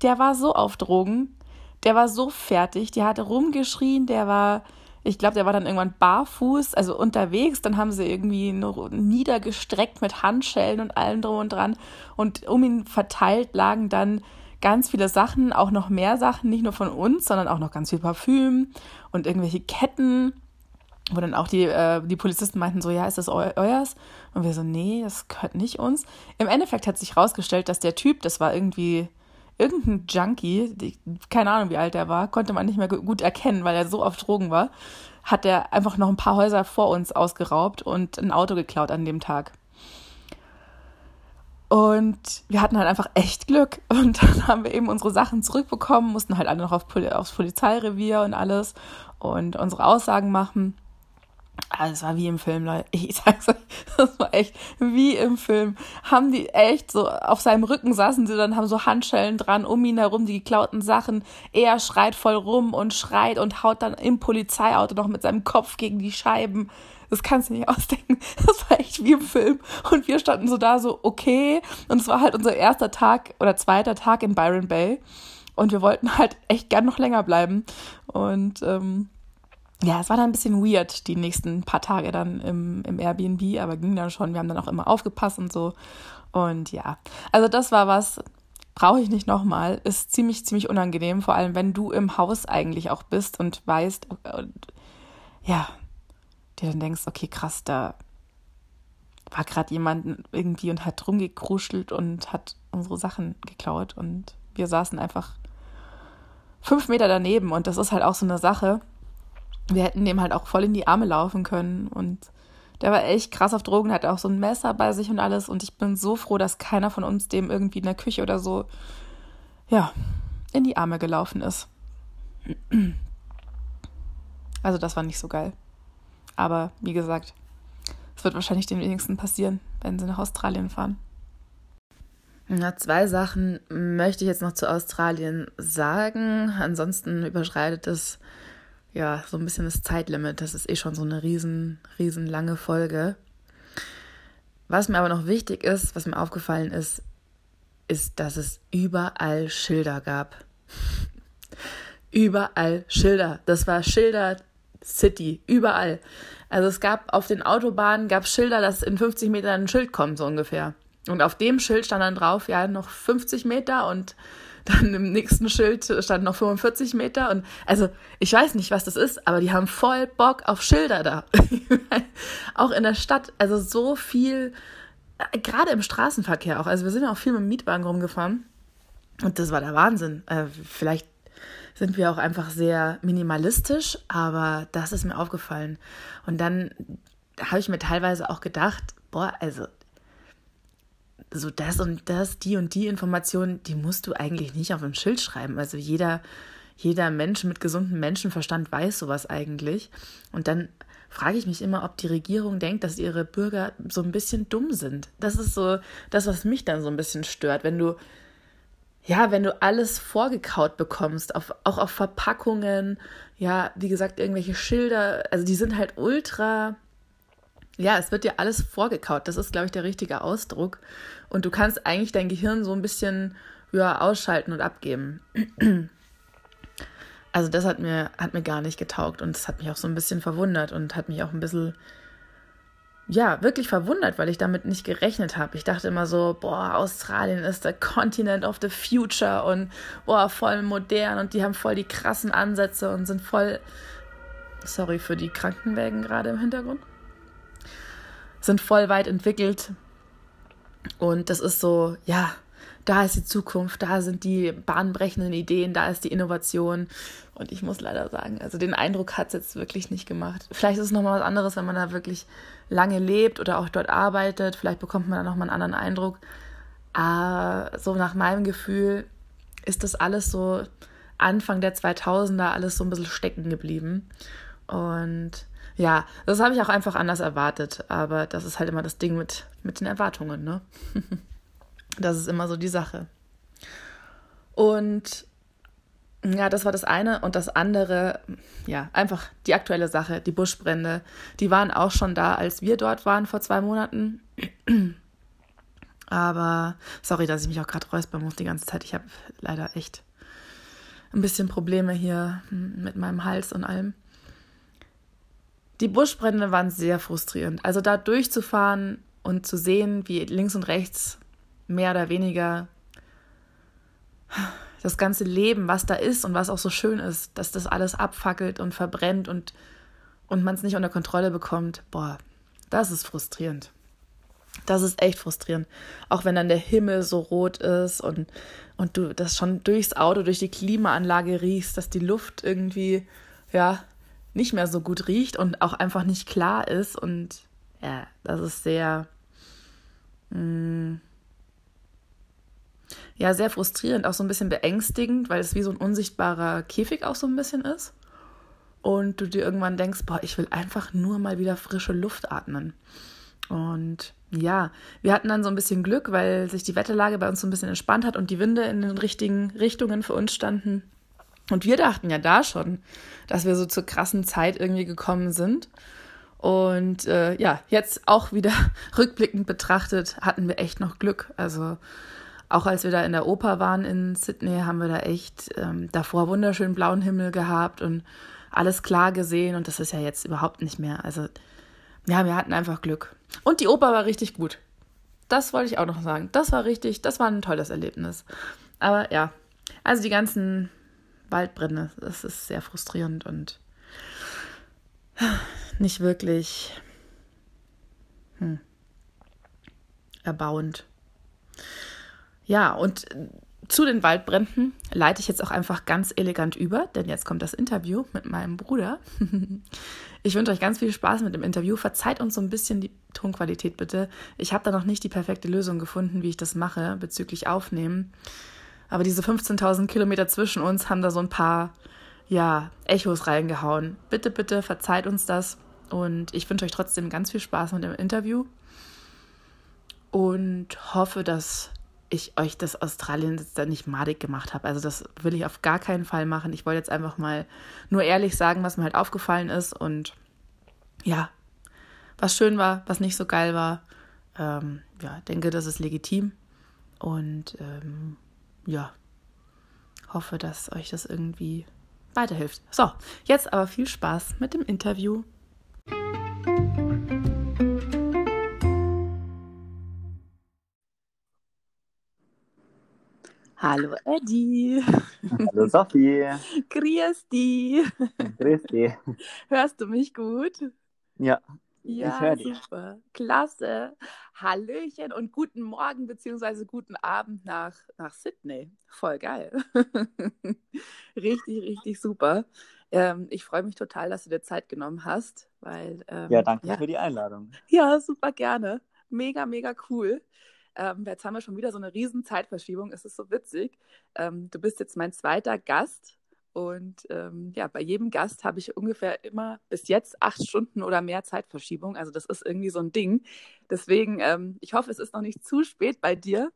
der war so auf Drogen, der war so fertig, der hatte rumgeschrien, der war, ich glaube, der war dann irgendwann barfuß, also unterwegs. Dann haben sie irgendwie niedergestreckt mit Handschellen und allem drum und dran. Und um ihn verteilt lagen dann ganz viele Sachen, auch noch mehr Sachen, nicht nur von uns, sondern auch noch ganz viel Parfüm und irgendwelche Ketten, wo dann auch die, äh, die Polizisten meinten so, ja, ist das eu euers? Und wir so, nee, das gehört nicht uns. Im Endeffekt hat sich herausgestellt, dass der Typ, das war irgendwie irgendein Junkie, die, keine Ahnung, wie alt er war, konnte man nicht mehr gut erkennen, weil er so auf Drogen war, hat er einfach noch ein paar Häuser vor uns ausgeraubt und ein Auto geklaut an dem Tag. Und wir hatten halt einfach echt Glück. Und dann haben wir eben unsere Sachen zurückbekommen, mussten halt alle noch auf Poli aufs Polizeirevier und alles und unsere Aussagen machen. Es war wie im Film, Leute. Ich sag's euch, das war echt wie im Film. Haben die echt so, auf seinem Rücken saßen sie dann, haben so Handschellen dran, um ihn herum, die geklauten Sachen. Er schreit voll rum und schreit und haut dann im Polizeiauto noch mit seinem Kopf gegen die Scheiben. Das kannst du nicht ausdenken. Das war echt wie im Film. Und wir standen so da, so, okay. Und es war halt unser erster Tag oder zweiter Tag in Byron Bay. Und wir wollten halt echt gern noch länger bleiben. Und ähm, ja, es war dann ein bisschen weird, die nächsten paar Tage dann im, im Airbnb, aber ging dann schon. Wir haben dann auch immer aufgepasst und so. Und ja, also das war was, brauche ich nicht nochmal. Ist ziemlich, ziemlich unangenehm, vor allem wenn du im Haus eigentlich auch bist und weißt, und, ja, dir dann denkst, okay, krass, da war gerade jemand irgendwie und hat rumgekruschelt und hat unsere Sachen geklaut und wir saßen einfach fünf Meter daneben und das ist halt auch so eine Sache. Wir hätten dem halt auch voll in die Arme laufen können und der war echt krass auf Drogen, hat auch so ein Messer bei sich und alles und ich bin so froh, dass keiner von uns dem irgendwie in der Küche oder so, ja, in die Arme gelaufen ist. Also das war nicht so geil. Aber wie gesagt, es wird wahrscheinlich den wenigsten passieren, wenn sie nach Australien fahren. Na, zwei Sachen möchte ich jetzt noch zu Australien sagen. Ansonsten überschreitet es ja so ein bisschen das Zeitlimit. Das ist eh schon so eine riesen, riesen lange Folge. Was mir aber noch wichtig ist, was mir aufgefallen ist, ist, dass es überall Schilder gab. überall Schilder. Das war Schilder City, überall. Also es gab auf den Autobahnen gab Schilder, dass in 50 Metern ein Schild kommt, so ungefähr. Und auf dem Schild stand dann drauf, ja, noch 50 Meter und dann im nächsten Schild stand noch 45 Meter. Und also ich weiß nicht, was das ist, aber die haben voll Bock auf Schilder da. auch in der Stadt, also so viel, äh, gerade im Straßenverkehr auch. Also wir sind ja auch viel mit dem Mietwagen rumgefahren. Und das war der Wahnsinn. Äh, vielleicht sind wir auch einfach sehr minimalistisch, aber das ist mir aufgefallen. Und dann habe ich mir teilweise auch gedacht, boah, also so das und das, die und die Information, die musst du eigentlich nicht auf ein Schild schreiben. Also jeder, jeder Mensch mit gesundem Menschenverstand weiß sowas eigentlich. Und dann frage ich mich immer, ob die Regierung denkt, dass ihre Bürger so ein bisschen dumm sind. Das ist so das, was mich dann so ein bisschen stört, wenn du ja, wenn du alles vorgekaut bekommst, auf, auch auf Verpackungen, ja, wie gesagt, irgendwelche Schilder, also die sind halt ultra, ja, es wird dir alles vorgekaut. Das ist, glaube ich, der richtige Ausdruck. Und du kannst eigentlich dein Gehirn so ein bisschen ja, ausschalten und abgeben. Also das hat mir, hat mir gar nicht getaugt und das hat mich auch so ein bisschen verwundert und hat mich auch ein bisschen ja, wirklich verwundert, weil ich damit nicht gerechnet habe. Ich dachte immer so, boah, Australien ist der Continent of the Future und boah, voll modern und die haben voll die krassen Ansätze und sind voll, sorry für die Krankenwägen gerade im Hintergrund, sind voll weit entwickelt. Und das ist so, ja, da ist die Zukunft, da sind die bahnbrechenden Ideen, da ist die Innovation. Und ich muss leider sagen, also den Eindruck hat es jetzt wirklich nicht gemacht. Vielleicht ist es nochmal was anderes, wenn man da wirklich lange lebt oder auch dort arbeitet. Vielleicht bekommt man da nochmal einen anderen Eindruck. Aber so nach meinem Gefühl ist das alles so Anfang der 2000er alles so ein bisschen stecken geblieben. Und ja, das habe ich auch einfach anders erwartet. Aber das ist halt immer das Ding mit, mit den Erwartungen, ne? das ist immer so die Sache. Und ja, das war das eine. Und das andere, ja, einfach die aktuelle Sache, die Buschbrände. Die waren auch schon da, als wir dort waren vor zwei Monaten. Aber sorry, dass ich mich auch gerade räuspern muss die ganze Zeit. Ich habe leider echt ein bisschen Probleme hier mit meinem Hals und allem. Die Buschbrände waren sehr frustrierend. Also da durchzufahren und zu sehen, wie links und rechts mehr oder weniger das ganze Leben, was da ist und was auch so schön ist, dass das alles abfackelt und verbrennt und, und man es nicht unter Kontrolle bekommt, boah, das ist frustrierend. Das ist echt frustrierend. Auch wenn dann der Himmel so rot ist und, und du das schon durchs Auto, durch die Klimaanlage riechst, dass die Luft irgendwie, ja, nicht mehr so gut riecht und auch einfach nicht klar ist. Und ja, das ist sehr, mh, mm, ja, sehr frustrierend, auch so ein bisschen beängstigend, weil es wie so ein unsichtbarer Käfig auch so ein bisschen ist. Und du dir irgendwann denkst, boah, ich will einfach nur mal wieder frische Luft atmen. Und ja, wir hatten dann so ein bisschen Glück, weil sich die Wetterlage bei uns so ein bisschen entspannt hat und die Winde in den richtigen Richtungen für uns standen. Und wir dachten ja da schon, dass wir so zur krassen Zeit irgendwie gekommen sind. Und äh, ja, jetzt auch wieder rückblickend betrachtet, hatten wir echt noch Glück. Also auch als wir da in der Oper waren in Sydney, haben wir da echt ähm, davor wunderschönen blauen Himmel gehabt und alles klar gesehen. Und das ist ja jetzt überhaupt nicht mehr. Also ja, wir hatten einfach Glück. Und die Oper war richtig gut. Das wollte ich auch noch sagen. Das war richtig, das war ein tolles Erlebnis. Aber ja, also die ganzen Waldbrände, das ist sehr frustrierend und nicht wirklich hm, erbauend. Ja, und zu den Waldbränden leite ich jetzt auch einfach ganz elegant über, denn jetzt kommt das Interview mit meinem Bruder. Ich wünsche euch ganz viel Spaß mit dem Interview. Verzeiht uns so ein bisschen die Tonqualität bitte. Ich habe da noch nicht die perfekte Lösung gefunden, wie ich das mache bezüglich Aufnehmen. Aber diese 15.000 Kilometer zwischen uns haben da so ein paar, ja, Echos reingehauen. Bitte, bitte verzeiht uns das. Und ich wünsche euch trotzdem ganz viel Spaß mit dem Interview. Und hoffe, dass ich euch das Australien jetzt dann nicht madig gemacht habe. Also das will ich auf gar keinen Fall machen. Ich wollte jetzt einfach mal nur ehrlich sagen, was mir halt aufgefallen ist und ja, was schön war, was nicht so geil war. Ähm, ja, denke, das ist legitim und ähm, ja, hoffe, dass euch das irgendwie weiterhilft. So, jetzt aber viel Spaß mit dem Interview. Hallo Eddie. Hallo Sophie. Grüß dich. Grüß dich. Hörst du mich gut? Ja. Ja, super. Klasse. Hallöchen und guten Morgen bzw. guten Abend nach, nach Sydney. Voll geil. richtig, richtig super. Ähm, ich freue mich total, dass du dir Zeit genommen hast, weil. Ähm, ja, danke ja. für die Einladung. Ja, super gerne. Mega, mega cool. Ähm, jetzt haben wir schon wieder so eine riesen Zeitverschiebung. Es ist so witzig. Ähm, du bist jetzt mein zweiter Gast und ähm, ja, bei jedem Gast habe ich ungefähr immer bis jetzt acht Stunden oder mehr Zeitverschiebung. Also das ist irgendwie so ein Ding. Deswegen, ähm, ich hoffe, es ist noch nicht zu spät bei dir.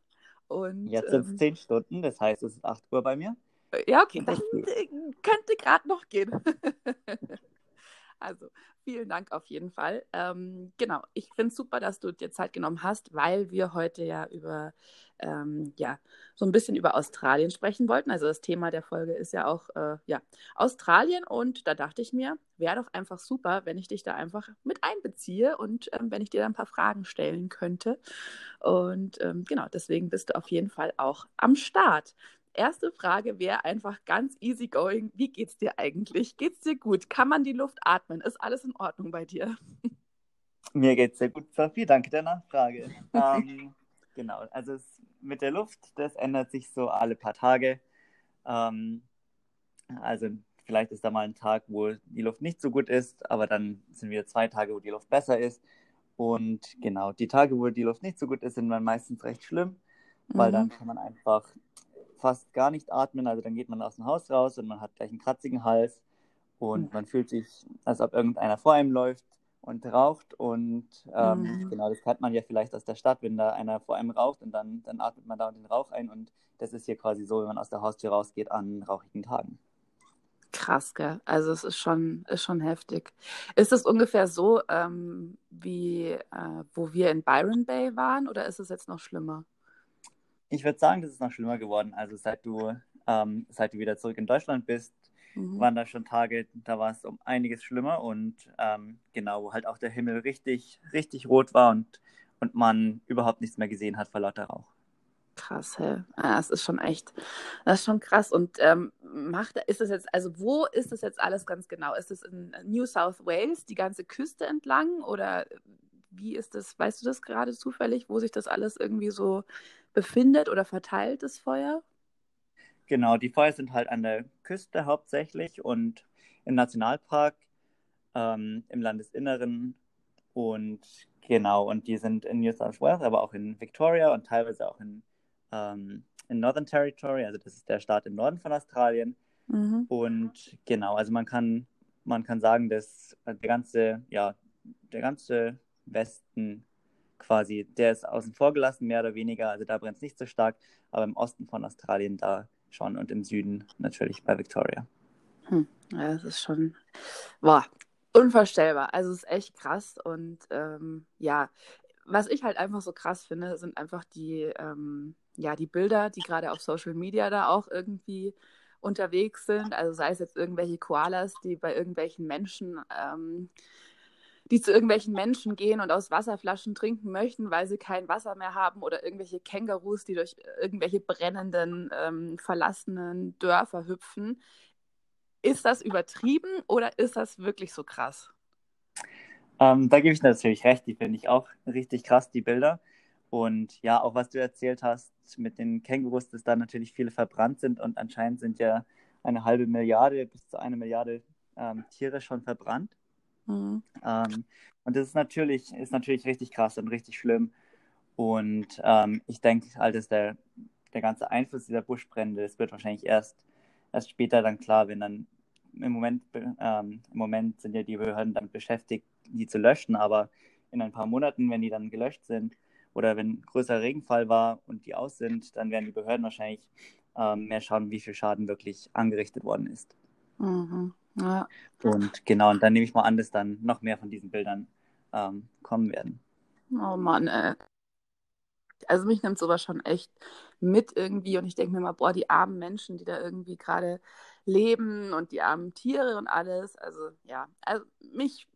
Und, jetzt sind es ähm, zehn Stunden, das heißt, es ist acht Uhr bei mir. Ja, okay, das könnte gerade noch gehen. Also vielen Dank auf jeden Fall. Ähm, genau, ich finde es super, dass du dir Zeit genommen hast, weil wir heute ja über, ähm, ja, so ein bisschen über Australien sprechen wollten. Also das Thema der Folge ist ja auch, äh, ja, Australien und da dachte ich mir, wäre doch einfach super, wenn ich dich da einfach mit einbeziehe und ähm, wenn ich dir da ein paar Fragen stellen könnte. Und ähm, genau, deswegen bist du auf jeden Fall auch am Start erste Frage wäre einfach ganz easy going. Wie geht's dir eigentlich? Geht's dir gut? Kann man die Luft atmen? Ist alles in Ordnung bei dir? Mir geht's sehr gut, Sophie. Danke der Nachfrage. ähm, genau, also es, mit der Luft, das ändert sich so alle paar Tage. Ähm, also vielleicht ist da mal ein Tag, wo die Luft nicht so gut ist, aber dann sind wieder zwei Tage, wo die Luft besser ist. Und genau, die Tage, wo die Luft nicht so gut ist, sind dann meistens recht schlimm, weil mhm. dann kann man einfach fast gar nicht atmen. Also dann geht man aus dem Haus raus und man hat gleich einen kratzigen Hals und mhm. man fühlt sich, als ob irgendeiner vor einem läuft und raucht. Und ähm, mhm. genau, das kennt man ja vielleicht aus der Stadt, wenn da einer vor einem raucht und dann, dann atmet man da den Rauch ein. Und das ist hier quasi so, wenn man aus der Haustür rausgeht an rauchigen Tagen. Krass, gell? Also es ist schon, ist schon heftig. Ist es ungefähr so, ähm, wie äh, wo wir in Byron Bay waren, oder ist es jetzt noch schlimmer? Ich würde sagen, das ist noch schlimmer geworden. Also seit du, ähm, seit du wieder zurück in Deutschland bist, mhm. waren da schon Tage, da war es um einiges schlimmer und ähm, genau, wo halt auch der Himmel richtig, richtig rot war und, und man überhaupt nichts mehr gesehen hat vor lauter Rauch. Krass, hä? Ah, das ist schon echt, das ist schon krass. Und ähm, macht, ist es jetzt, also wo ist das jetzt alles ganz genau? Ist es in New South Wales, die ganze Küste entlang oder wie ist das, weißt du das gerade zufällig, wo sich das alles irgendwie so befindet oder verteilt, das Feuer? Genau, die Feuer sind halt an der Küste hauptsächlich und im Nationalpark, ähm, im Landesinneren und genau, und die sind in New South Wales, aber auch in Victoria und teilweise auch in, ähm, in Northern Territory, also das ist der Staat im Norden von Australien. Mhm. Und genau, also man kann, man kann sagen, dass der ganze, ja, der ganze Westen quasi, der ist außen vor gelassen, mehr oder weniger, also da brennt es nicht so stark, aber im Osten von Australien, da schon und im Süden natürlich bei Victoria. Hm. Ja, das ist schon, boah, unvorstellbar. Also es ist echt krass und ähm, ja, was ich halt einfach so krass finde, sind einfach die, ähm, ja, die Bilder, die gerade auf Social Media da auch irgendwie unterwegs sind. Also sei es jetzt irgendwelche Koalas, die bei irgendwelchen Menschen ähm, die zu irgendwelchen Menschen gehen und aus Wasserflaschen trinken möchten, weil sie kein Wasser mehr haben oder irgendwelche Kängurus, die durch irgendwelche brennenden, ähm, verlassenen Dörfer hüpfen. Ist das übertrieben oder ist das wirklich so krass? Ähm, da gebe ich natürlich recht, die finde ich auch richtig krass, die Bilder. Und ja, auch was du erzählt hast mit den Kängurus, dass da natürlich viele verbrannt sind und anscheinend sind ja eine halbe Milliarde bis zu eine Milliarde ähm, Tiere schon verbrannt. Mhm. Ähm, und das ist natürlich, ist natürlich richtig krass und richtig schlimm. Und ähm, ich denke halt, dass der, der ganze Einfluss dieser Buschbrände, das wird wahrscheinlich erst, erst später dann klar, wenn dann im Moment, ähm, im Moment sind ja die Behörden damit beschäftigt, die zu löschen, aber in ein paar Monaten, wenn die dann gelöscht sind oder wenn größerer Regenfall war und die aus sind, dann werden die Behörden wahrscheinlich ähm, mehr schauen, wie viel Schaden wirklich angerichtet worden ist. Mhm. Ja. Und genau, und dann nehme ich mal an, dass dann noch mehr von diesen Bildern ähm, kommen werden. Oh Mann, ey. Also mich nimmt sowas schon echt mit irgendwie und ich denke mir mal, boah, die armen Menschen, die da irgendwie gerade leben und die armen Tiere und alles. Also ja, also mich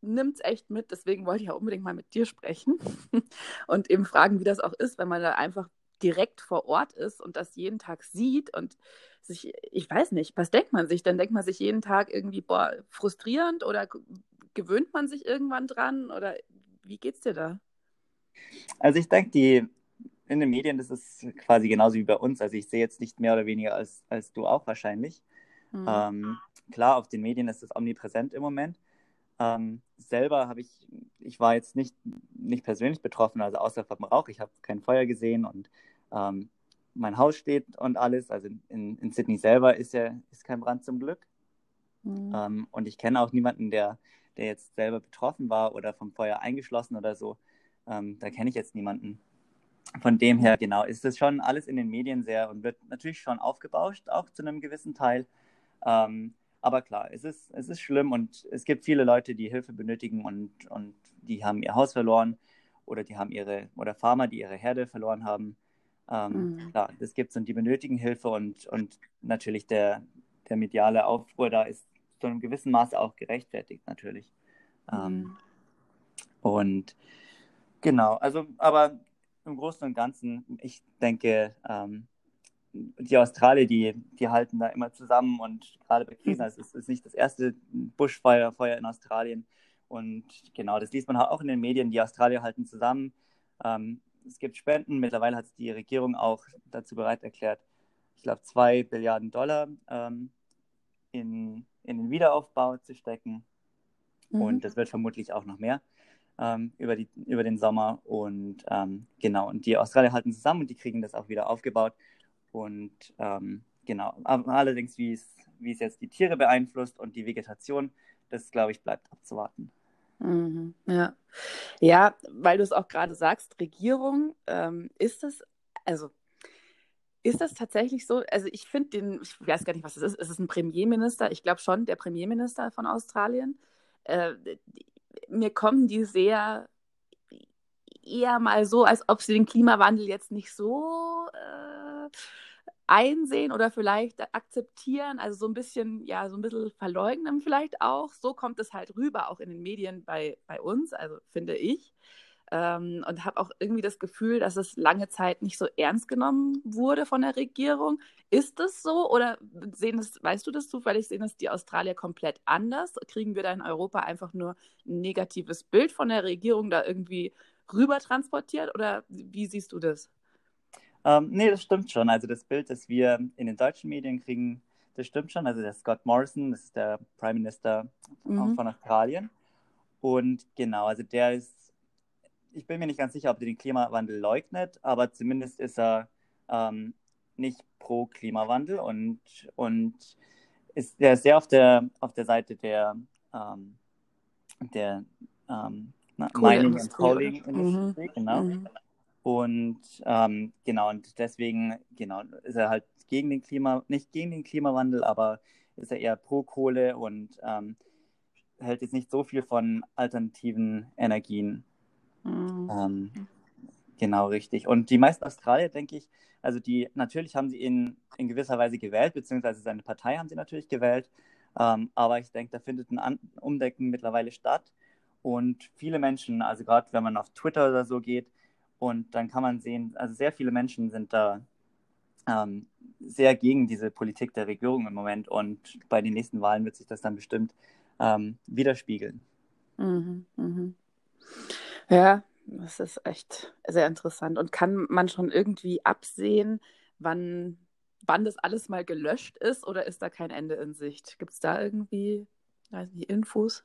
nimmt es echt mit, deswegen wollte ich auch unbedingt mal mit dir sprechen und eben fragen, wie das auch ist, wenn man da einfach direkt vor Ort ist und das jeden Tag sieht und sich, ich weiß nicht, was denkt man sich? Dann denkt man sich jeden Tag irgendwie, boah, frustrierend oder gewöhnt man sich irgendwann dran oder wie geht's dir da? Also ich denke, die in den Medien, das ist quasi genauso wie bei uns. Also ich sehe jetzt nicht mehr oder weniger als, als du auch wahrscheinlich. Mhm. Ähm, klar, auf den Medien ist es omnipräsent im Moment. Ähm, selber habe ich, ich war jetzt nicht, nicht persönlich betroffen, also außer vom Rauch. Ich habe kein Feuer gesehen und ähm, mein Haus steht und alles. Also in, in Sydney selber ist ja ist kein Brand zum Glück. Mhm. Ähm, und ich kenne auch niemanden, der, der jetzt selber betroffen war oder vom Feuer eingeschlossen oder so. Ähm, da kenne ich jetzt niemanden. Von dem her, genau, ist das schon alles in den Medien sehr und wird natürlich schon aufgebauscht, auch zu einem gewissen Teil. Ähm, aber klar, es ist, es ist schlimm und es gibt viele Leute, die Hilfe benötigen und, und die haben ihr Haus verloren oder die haben ihre, oder Farmer, die ihre Herde verloren haben. Ähm, mhm. Klar, das gibt es und die benötigen Hilfe und, und natürlich der, der mediale Aufruhr da ist zu einem gewissen Maße auch gerechtfertigt, natürlich. Ähm, mhm. Ähm, und genau, also, aber im Großen und Ganzen, ich denke, ähm, die Australier, die, die halten da immer zusammen und gerade bei Krisen, mhm. es ist, ist nicht das erste Buschfeuer Feuer in Australien. Und genau, das liest man auch in den Medien, die Australier halten zusammen. Ähm, es gibt Spenden, mittlerweile hat die Regierung auch dazu bereit erklärt, ich glaube, zwei Billiarden Dollar ähm, in, in den Wiederaufbau zu stecken. Mhm. Und das wird vermutlich auch noch mehr ähm, über, die, über den Sommer. Und ähm, genau, und die Australier halten zusammen und die kriegen das auch wieder aufgebaut. Und ähm, genau, aber allerdings, wie es, wie es jetzt die Tiere beeinflusst und die Vegetation, das glaube ich, bleibt abzuwarten. Mhm, ja. ja, weil du es auch gerade sagst, Regierung, ähm, ist das, also ist das tatsächlich so? Also ich finde den, ich weiß gar nicht, was es ist. Es ist ein Premierminister, ich glaube schon, der Premierminister von Australien. Äh, mir kommen die sehr eher mal so, als ob sie den Klimawandel jetzt nicht so äh, einsehen oder vielleicht akzeptieren, also so ein bisschen, ja, so ein bisschen verleugnen vielleicht auch. So kommt es halt rüber, auch in den Medien bei, bei uns, also finde ich. Ähm, und habe auch irgendwie das Gefühl, dass es lange Zeit nicht so ernst genommen wurde von der Regierung. Ist das so oder sehen es, weißt du das zufällig, sehen es die Australier komplett anders? Kriegen wir da in Europa einfach nur ein negatives Bild von der Regierung da irgendwie rüber transportiert oder wie siehst du das? Ähm, nee, das stimmt schon. Also das Bild, das wir in den deutschen Medien kriegen, das stimmt schon. Also der Scott Morrison, das ist der Prime Minister mhm. von Australien. Und genau, also der ist, ich bin mir nicht ganz sicher, ob er den Klimawandel leugnet, aber zumindest ist er ähm, nicht pro Klimawandel und, und ist der sehr auf der, auf der Seite der, ähm, der ähm, Mining and Coaling Industry, mhm. genau. Mhm. Und ähm, genau, und deswegen, genau, ist er halt gegen den Klima, nicht gegen den Klimawandel, aber ist er eher pro Kohle und ähm, hält jetzt nicht so viel von alternativen Energien. Mhm. Ähm, genau, richtig. Und die meisten Australier, denke ich, also die, natürlich haben sie ihn in gewisser Weise gewählt, beziehungsweise seine Partei haben sie natürlich gewählt. Ähm, aber ich denke, da findet ein Umdenken mittlerweile statt. Und viele Menschen, also gerade wenn man auf Twitter oder so geht, und dann kann man sehen, also sehr viele Menschen sind da ähm, sehr gegen diese Politik der Regierung im Moment. Und bei den nächsten Wahlen wird sich das dann bestimmt ähm, widerspiegeln. Mhm, mh. Ja, das ist echt sehr interessant. Und kann man schon irgendwie absehen, wann, wann das alles mal gelöscht ist oder ist da kein Ende in Sicht? Gibt es da irgendwie weiß nicht, Infos?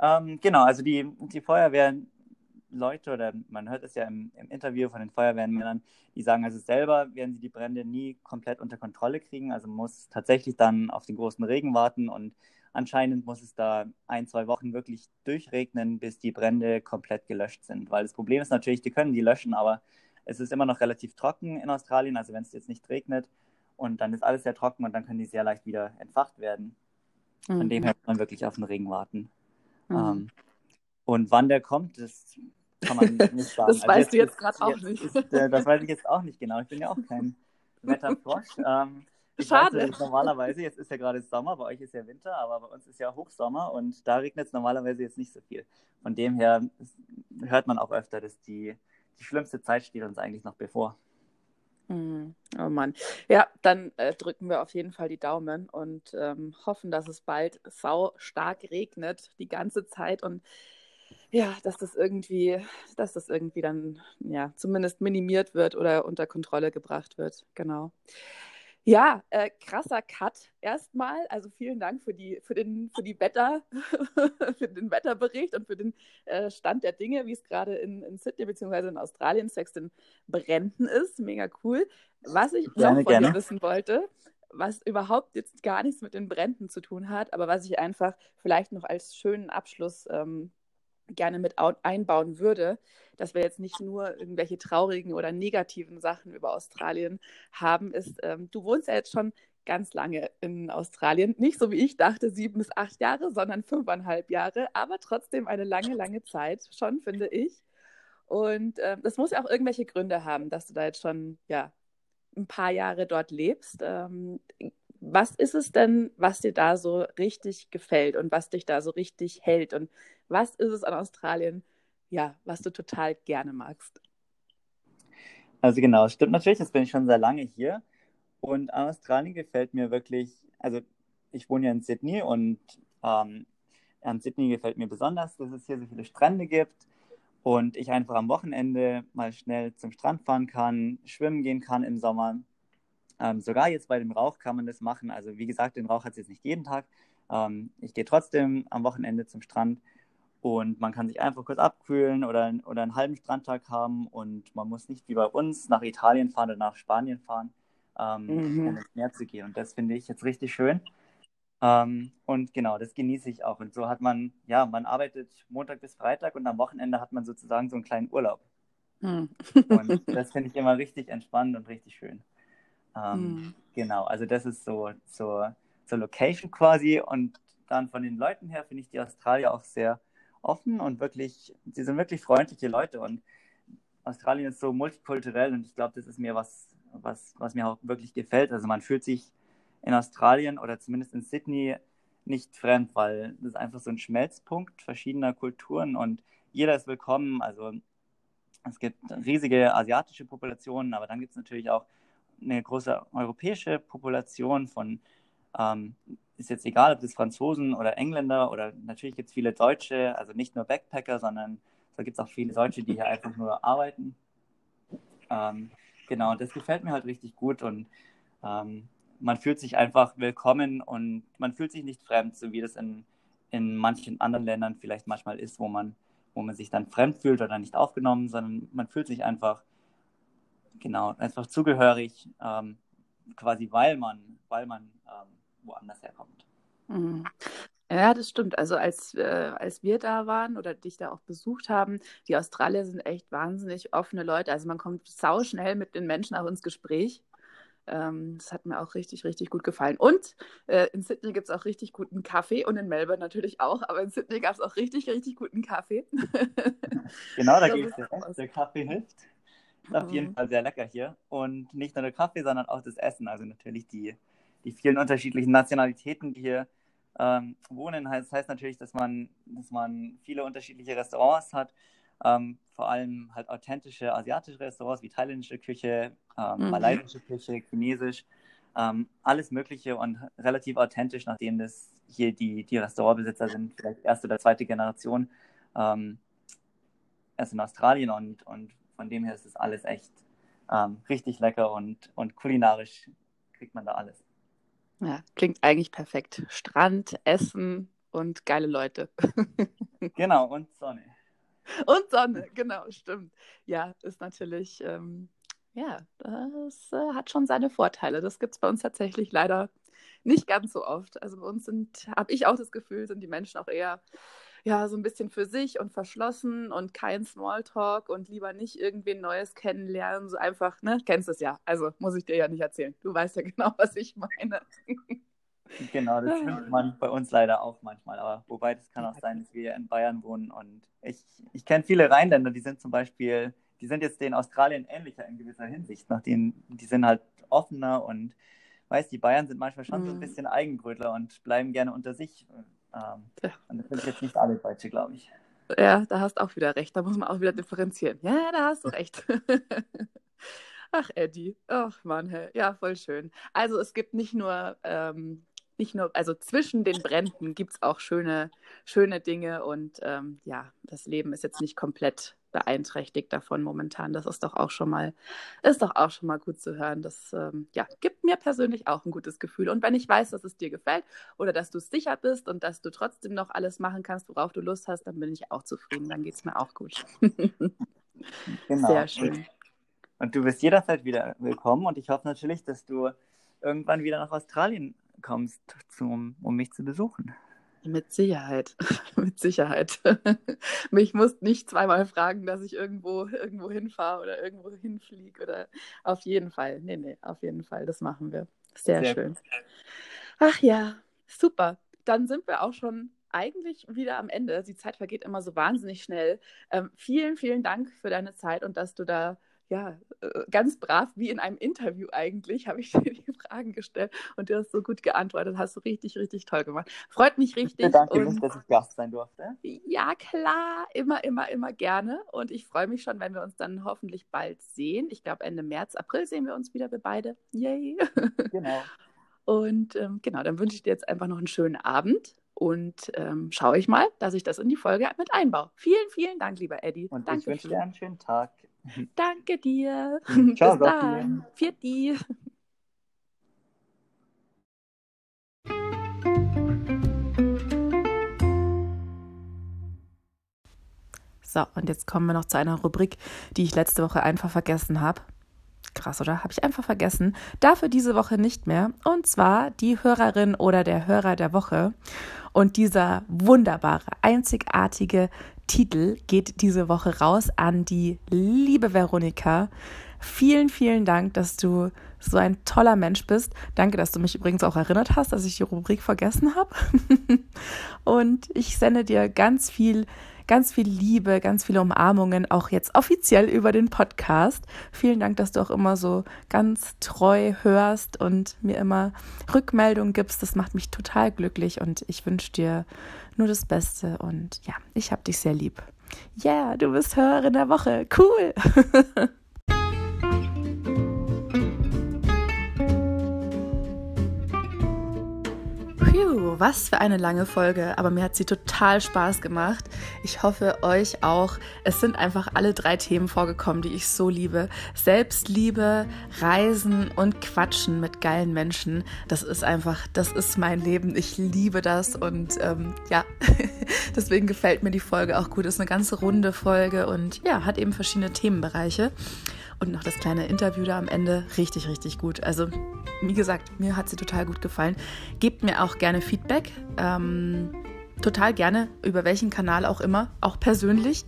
Ähm, genau, also die, die Feuerwehren Leute, oder man hört es ja im, im, Interview von den Feuerwehrmännern, die sagen, also selber werden sie die Brände nie komplett unter Kontrolle kriegen. Also muss tatsächlich dann auf den großen Regen warten und anscheinend muss es da ein, zwei Wochen wirklich durchregnen, bis die Brände komplett gelöscht sind. Weil das Problem ist natürlich, die können die löschen, aber es ist immer noch relativ trocken in Australien, also wenn es jetzt nicht regnet und dann ist alles sehr trocken und dann können die sehr leicht wieder entfacht werden. Mhm. Von dem her muss man wirklich auf den Regen warten. Mhm. Ähm, und wann der kommt, das kann man nicht sagen. das also weißt du jetzt gerade auch nicht. Ist, äh, das weiß ich jetzt auch nicht genau. Ich bin ja auch kein Wetterfrosch. Ähm, Schade. Weiß, normalerweise, jetzt ist ja gerade Sommer, bei euch ist ja Winter, aber bei uns ist ja Hochsommer und da regnet es normalerweise jetzt nicht so viel. Von dem her hört man auch öfter, dass die, die schlimmste Zeit steht uns eigentlich noch bevor. Mhm. Oh Mann. Ja, dann äh, drücken wir auf jeden Fall die Daumen und ähm, hoffen, dass es bald sau stark regnet die ganze Zeit und ja, dass das irgendwie, dass das irgendwie dann ja zumindest minimiert wird oder unter Kontrolle gebracht wird. Genau. Ja, äh, krasser Cut erstmal. Also vielen Dank für die, für den, für die Wetter, für den Wetterbericht und für den äh, Stand der Dinge, wie es gerade in, in Sydney bzw. in Australien den Bränden ist. Mega cool. Was ich gerne, noch von gerne. dir wissen wollte, was überhaupt jetzt gar nichts mit den Bränden zu tun hat, aber was ich einfach vielleicht noch als schönen Abschluss ähm, gerne mit einbauen würde, dass wir jetzt nicht nur irgendwelche traurigen oder negativen Sachen über Australien haben, ist, ähm, du wohnst ja jetzt schon ganz lange in Australien. Nicht so wie ich dachte, sieben bis acht Jahre, sondern fünfeinhalb Jahre, aber trotzdem eine lange, lange Zeit schon, finde ich. Und äh, das muss ja auch irgendwelche Gründe haben, dass du da jetzt schon ja, ein paar Jahre dort lebst. Ähm, was ist es denn, was dir da so richtig gefällt und was dich da so richtig hält? Und was ist es an Australien, ja, was du total gerne magst? Also genau, stimmt natürlich, jetzt bin ich schon sehr lange hier. Und an Australien gefällt mir wirklich, also ich wohne ja in Sydney und ähm, an Sydney gefällt mir besonders, dass es hier so viele Strände gibt und ich einfach am Wochenende mal schnell zum Strand fahren kann, schwimmen gehen kann im Sommer. Ähm, sogar jetzt bei dem Rauch kann man das machen. Also wie gesagt, den Rauch hat es jetzt nicht jeden Tag. Ähm, ich gehe trotzdem am Wochenende zum Strand und man kann sich einfach kurz abkühlen oder, oder einen halben Strandtag haben und man muss nicht wie bei uns nach Italien fahren oder nach Spanien fahren, ähm, mhm. ins Meer zu gehen. Und das finde ich jetzt richtig schön. Ähm, und genau, das genieße ich auch. Und so hat man, ja, man arbeitet Montag bis Freitag und am Wochenende hat man sozusagen so einen kleinen Urlaub. Mhm. und das finde ich immer richtig entspannt und richtig schön. Ähm, mhm. Genau, also das ist so zur so Location quasi. Und dann von den Leuten her finde ich die Australier auch sehr offen und wirklich, sie sind wirklich freundliche Leute. Und Australien ist so multikulturell und ich glaube, das ist mir was, was, was mir auch wirklich gefällt. Also man fühlt sich in Australien oder zumindest in Sydney nicht fremd, weil das ist einfach so ein Schmelzpunkt verschiedener Kulturen und jeder ist willkommen. Also es gibt riesige asiatische Populationen, aber dann gibt es natürlich auch eine große europäische Population von, ähm, ist jetzt egal, ob das Franzosen oder Engländer oder natürlich gibt es viele Deutsche, also nicht nur Backpacker, sondern da gibt es auch viele Deutsche, die hier einfach nur arbeiten. Ähm, genau, und das gefällt mir halt richtig gut und ähm, man fühlt sich einfach willkommen und man fühlt sich nicht fremd, so wie das in, in manchen anderen Ländern vielleicht manchmal ist, wo man, wo man sich dann fremd fühlt oder nicht aufgenommen, sondern man fühlt sich einfach, genau, einfach zugehörig, ähm, quasi weil man, weil man ähm, woanders herkommt. Mhm. Ja, das stimmt. Also als, äh, als wir da waren oder dich da auch besucht haben, die Australier sind echt wahnsinnig offene Leute. Also man kommt sauschnell mit den Menschen auch ins Gespräch. Ähm, das hat mir auch richtig, richtig gut gefallen. Und äh, in Sydney gibt es auch richtig guten Kaffee und in Melbourne natürlich auch, aber in Sydney gab es auch richtig, richtig guten Kaffee. genau, da geht es Der Kaffee hilft. Ist auf jeden mhm. Fall sehr lecker hier. Und nicht nur der Kaffee, sondern auch das Essen. Also natürlich die, die vielen unterschiedlichen Nationalitäten, die hier ähm, wohnen. Das heißt natürlich, dass man, dass man viele unterschiedliche Restaurants hat ähm, vor allem halt authentische asiatische Restaurants wie thailändische Küche, ähm, mhm. malaysische Küche, chinesisch, ähm, alles Mögliche und relativ authentisch, nachdem das hier die, die Restaurantbesitzer sind, vielleicht erste oder zweite Generation, ähm, erst in Australien und, und von dem her ist es alles echt ähm, richtig lecker und, und kulinarisch kriegt man da alles. Ja, klingt eigentlich perfekt. Strand, Essen und geile Leute. genau, und Sonne. Und Sonne, genau, stimmt. Ja, ist natürlich, ähm, ja, das äh, hat schon seine Vorteile. Das gibt es bei uns tatsächlich leider nicht ganz so oft. Also bei uns sind, habe ich auch das Gefühl, sind die Menschen auch eher ja, so ein bisschen für sich und verschlossen und kein Smalltalk und lieber nicht irgendwen Neues kennenlernen, so einfach, ne, kennst es ja. Also muss ich dir ja nicht erzählen. Du weißt ja genau, was ich meine. Genau, das findet man bei uns leider auch manchmal. Aber wobei, das kann auch sein, dass wir in Bayern wohnen. Und ich, ich kenne viele Rheinländer, die sind zum Beispiel, die sind jetzt den Australien ähnlicher in gewisser Hinsicht. Nach denen, die sind halt offener und weiß, die Bayern sind manchmal schon mhm. so ein mhm. bisschen Eigenbrötler und bleiben gerne unter sich. Ähm, ja. Und das sind jetzt nicht alle Deutsche, glaube ich. Ja, da hast du auch wieder recht. Da muss man auch wieder differenzieren. Ja, da hast du recht. Ach, Eddie. Ach, Mann, hey. ja, voll schön. Also es gibt nicht nur ähm, nicht nur, also zwischen den Bränden gibt es auch schöne, schöne Dinge und ähm, ja, das Leben ist jetzt nicht komplett beeinträchtigt davon momentan. Das ist doch auch schon mal, ist doch auch schon mal gut zu hören. Das ähm, ja, gibt mir persönlich auch ein gutes Gefühl. Und wenn ich weiß, dass es dir gefällt oder dass du sicher bist und dass du trotzdem noch alles machen kannst, worauf du Lust hast, dann bin ich auch zufrieden. Dann geht es mir auch gut. genau. Sehr schön. Und du bist jederzeit wieder willkommen und ich hoffe natürlich, dass du irgendwann wieder nach Australien kommst, zum, um mich zu besuchen. Mit Sicherheit, mit Sicherheit. mich musst nicht zweimal fragen, dass ich irgendwo, irgendwo hinfahre oder irgendwo hinfliege oder auf jeden Fall. Nee, nee, auf jeden Fall, das machen wir. Sehr, Sehr schön. Gut. Ach ja, super. Dann sind wir auch schon eigentlich wieder am Ende. Die Zeit vergeht immer so wahnsinnig schnell. Ähm, vielen, vielen Dank für deine Zeit und dass du da ja, äh, ganz brav wie in einem Interview eigentlich, habe ich dir die Fragen gestellt und du hast so gut geantwortet. Hast du richtig, richtig toll gemacht. Freut mich richtig. Danke mich, dass ich Gast sein durfte. Ja, klar, immer, immer, immer gerne. Und ich freue mich schon, wenn wir uns dann hoffentlich bald sehen. Ich glaube, Ende März, April sehen wir uns wieder, wir beide. Yay. Genau. Und ähm, genau, dann wünsche ich dir jetzt einfach noch einen schönen Abend und ähm, schaue ich mal, dass ich das in die Folge mit einbaue. Vielen, vielen Dank, lieber Eddie. Und Danke ich wünsche dir einen schönen Tag. Danke dir. Ciao, Bis dann. Vierti. So, und jetzt kommen wir noch zu einer Rubrik, die ich letzte Woche einfach vergessen habe. Krass, oder? Habe ich einfach vergessen. Dafür diese Woche nicht mehr. Und zwar die Hörerin oder der Hörer der Woche. Und dieser wunderbare, einzigartige Titel geht diese Woche raus an die liebe Veronika. Vielen, vielen Dank, dass du so ein toller Mensch bist. Danke, dass du mich übrigens auch erinnert hast, dass ich die Rubrik vergessen habe. Und ich sende dir ganz viel ganz viel Liebe, ganz viele Umarmungen, auch jetzt offiziell über den Podcast. Vielen Dank, dass du auch immer so ganz treu hörst und mir immer Rückmeldungen gibst. Das macht mich total glücklich und ich wünsche dir nur das Beste und ja, ich habe dich sehr lieb. Ja, yeah, du bist Hörerin der Woche. Cool. Phew, was für eine lange Folge, aber mir hat sie total Spaß gemacht. Ich hoffe euch auch. Es sind einfach alle drei Themen vorgekommen, die ich so liebe. Selbstliebe, Reisen und Quatschen mit geilen Menschen. Das ist einfach, das ist mein Leben. Ich liebe das und ähm, ja, deswegen gefällt mir die Folge auch gut. Ist eine ganze runde Folge und ja, hat eben verschiedene Themenbereiche. Und noch das kleine Interview da am Ende, richtig, richtig gut. Also, wie gesagt, mir hat sie total gut gefallen. Gebt mir auch gerne Feedback. Ähm, total gerne, über welchen Kanal auch immer, auch persönlich,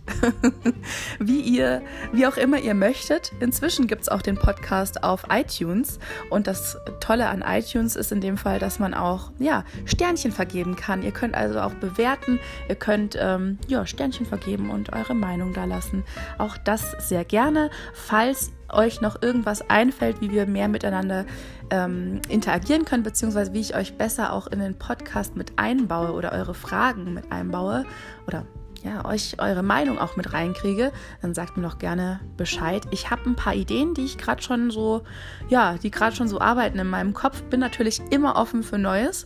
wie ihr, wie auch immer ihr möchtet. Inzwischen gibt es auch den Podcast auf iTunes und das Tolle an iTunes ist in dem Fall, dass man auch ja, Sternchen vergeben kann. Ihr könnt also auch bewerten, ihr könnt ähm, ja, Sternchen vergeben und eure Meinung da lassen. Auch das sehr gerne. Falls euch noch irgendwas einfällt, wie wir mehr miteinander ähm, interagieren können, beziehungsweise wie ich euch besser auch in den Podcast mit einbaue oder eure Fragen mit einbaue oder ja, euch eure Meinung auch mit reinkriege, dann sagt mir doch gerne Bescheid. Ich habe ein paar Ideen, die ich gerade schon so, ja, die gerade schon so arbeiten in meinem Kopf. Bin natürlich immer offen für Neues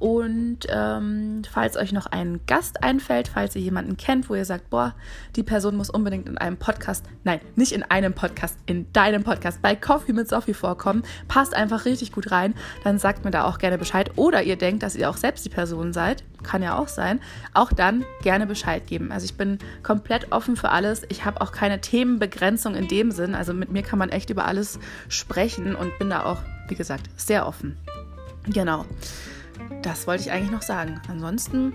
und ähm, falls euch noch ein Gast einfällt, falls ihr jemanden kennt, wo ihr sagt, boah, die Person muss unbedingt in einem Podcast, nein, nicht in einem Podcast, in deinem Podcast, bei Coffee mit Sophie vorkommen, passt einfach richtig gut rein, dann sagt mir da auch gerne Bescheid. Oder ihr denkt, dass ihr auch selbst die Person seid, kann ja auch sein, auch dann gerne Bescheid geben. Also ich bin komplett offen für alles. Ich habe auch keine Themenbegrenzung in dem Sinn. Also mit mir kann man echt über alles sprechen und bin da auch, wie gesagt, sehr offen. Genau. Das wollte ich eigentlich noch sagen. Ansonsten,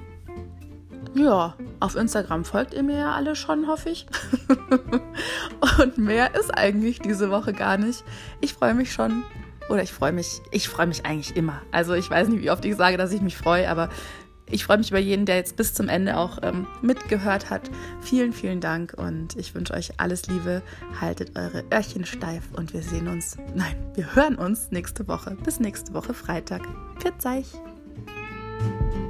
ja, auf Instagram folgt ihr mir ja alle schon, hoffe ich. Und mehr ist eigentlich diese Woche gar nicht. Ich freue mich schon. Oder ich freue mich, ich freue mich eigentlich immer. Also ich weiß nicht, wie oft ich sage, dass ich mich freue, aber ich freue mich über jeden, der jetzt bis zum Ende auch ähm, mitgehört hat. Vielen, vielen Dank und ich wünsche euch alles Liebe. Haltet eure Öhrchen steif und wir sehen uns, nein, wir hören uns nächste Woche. Bis nächste Woche Freitag. Pfiat euch! you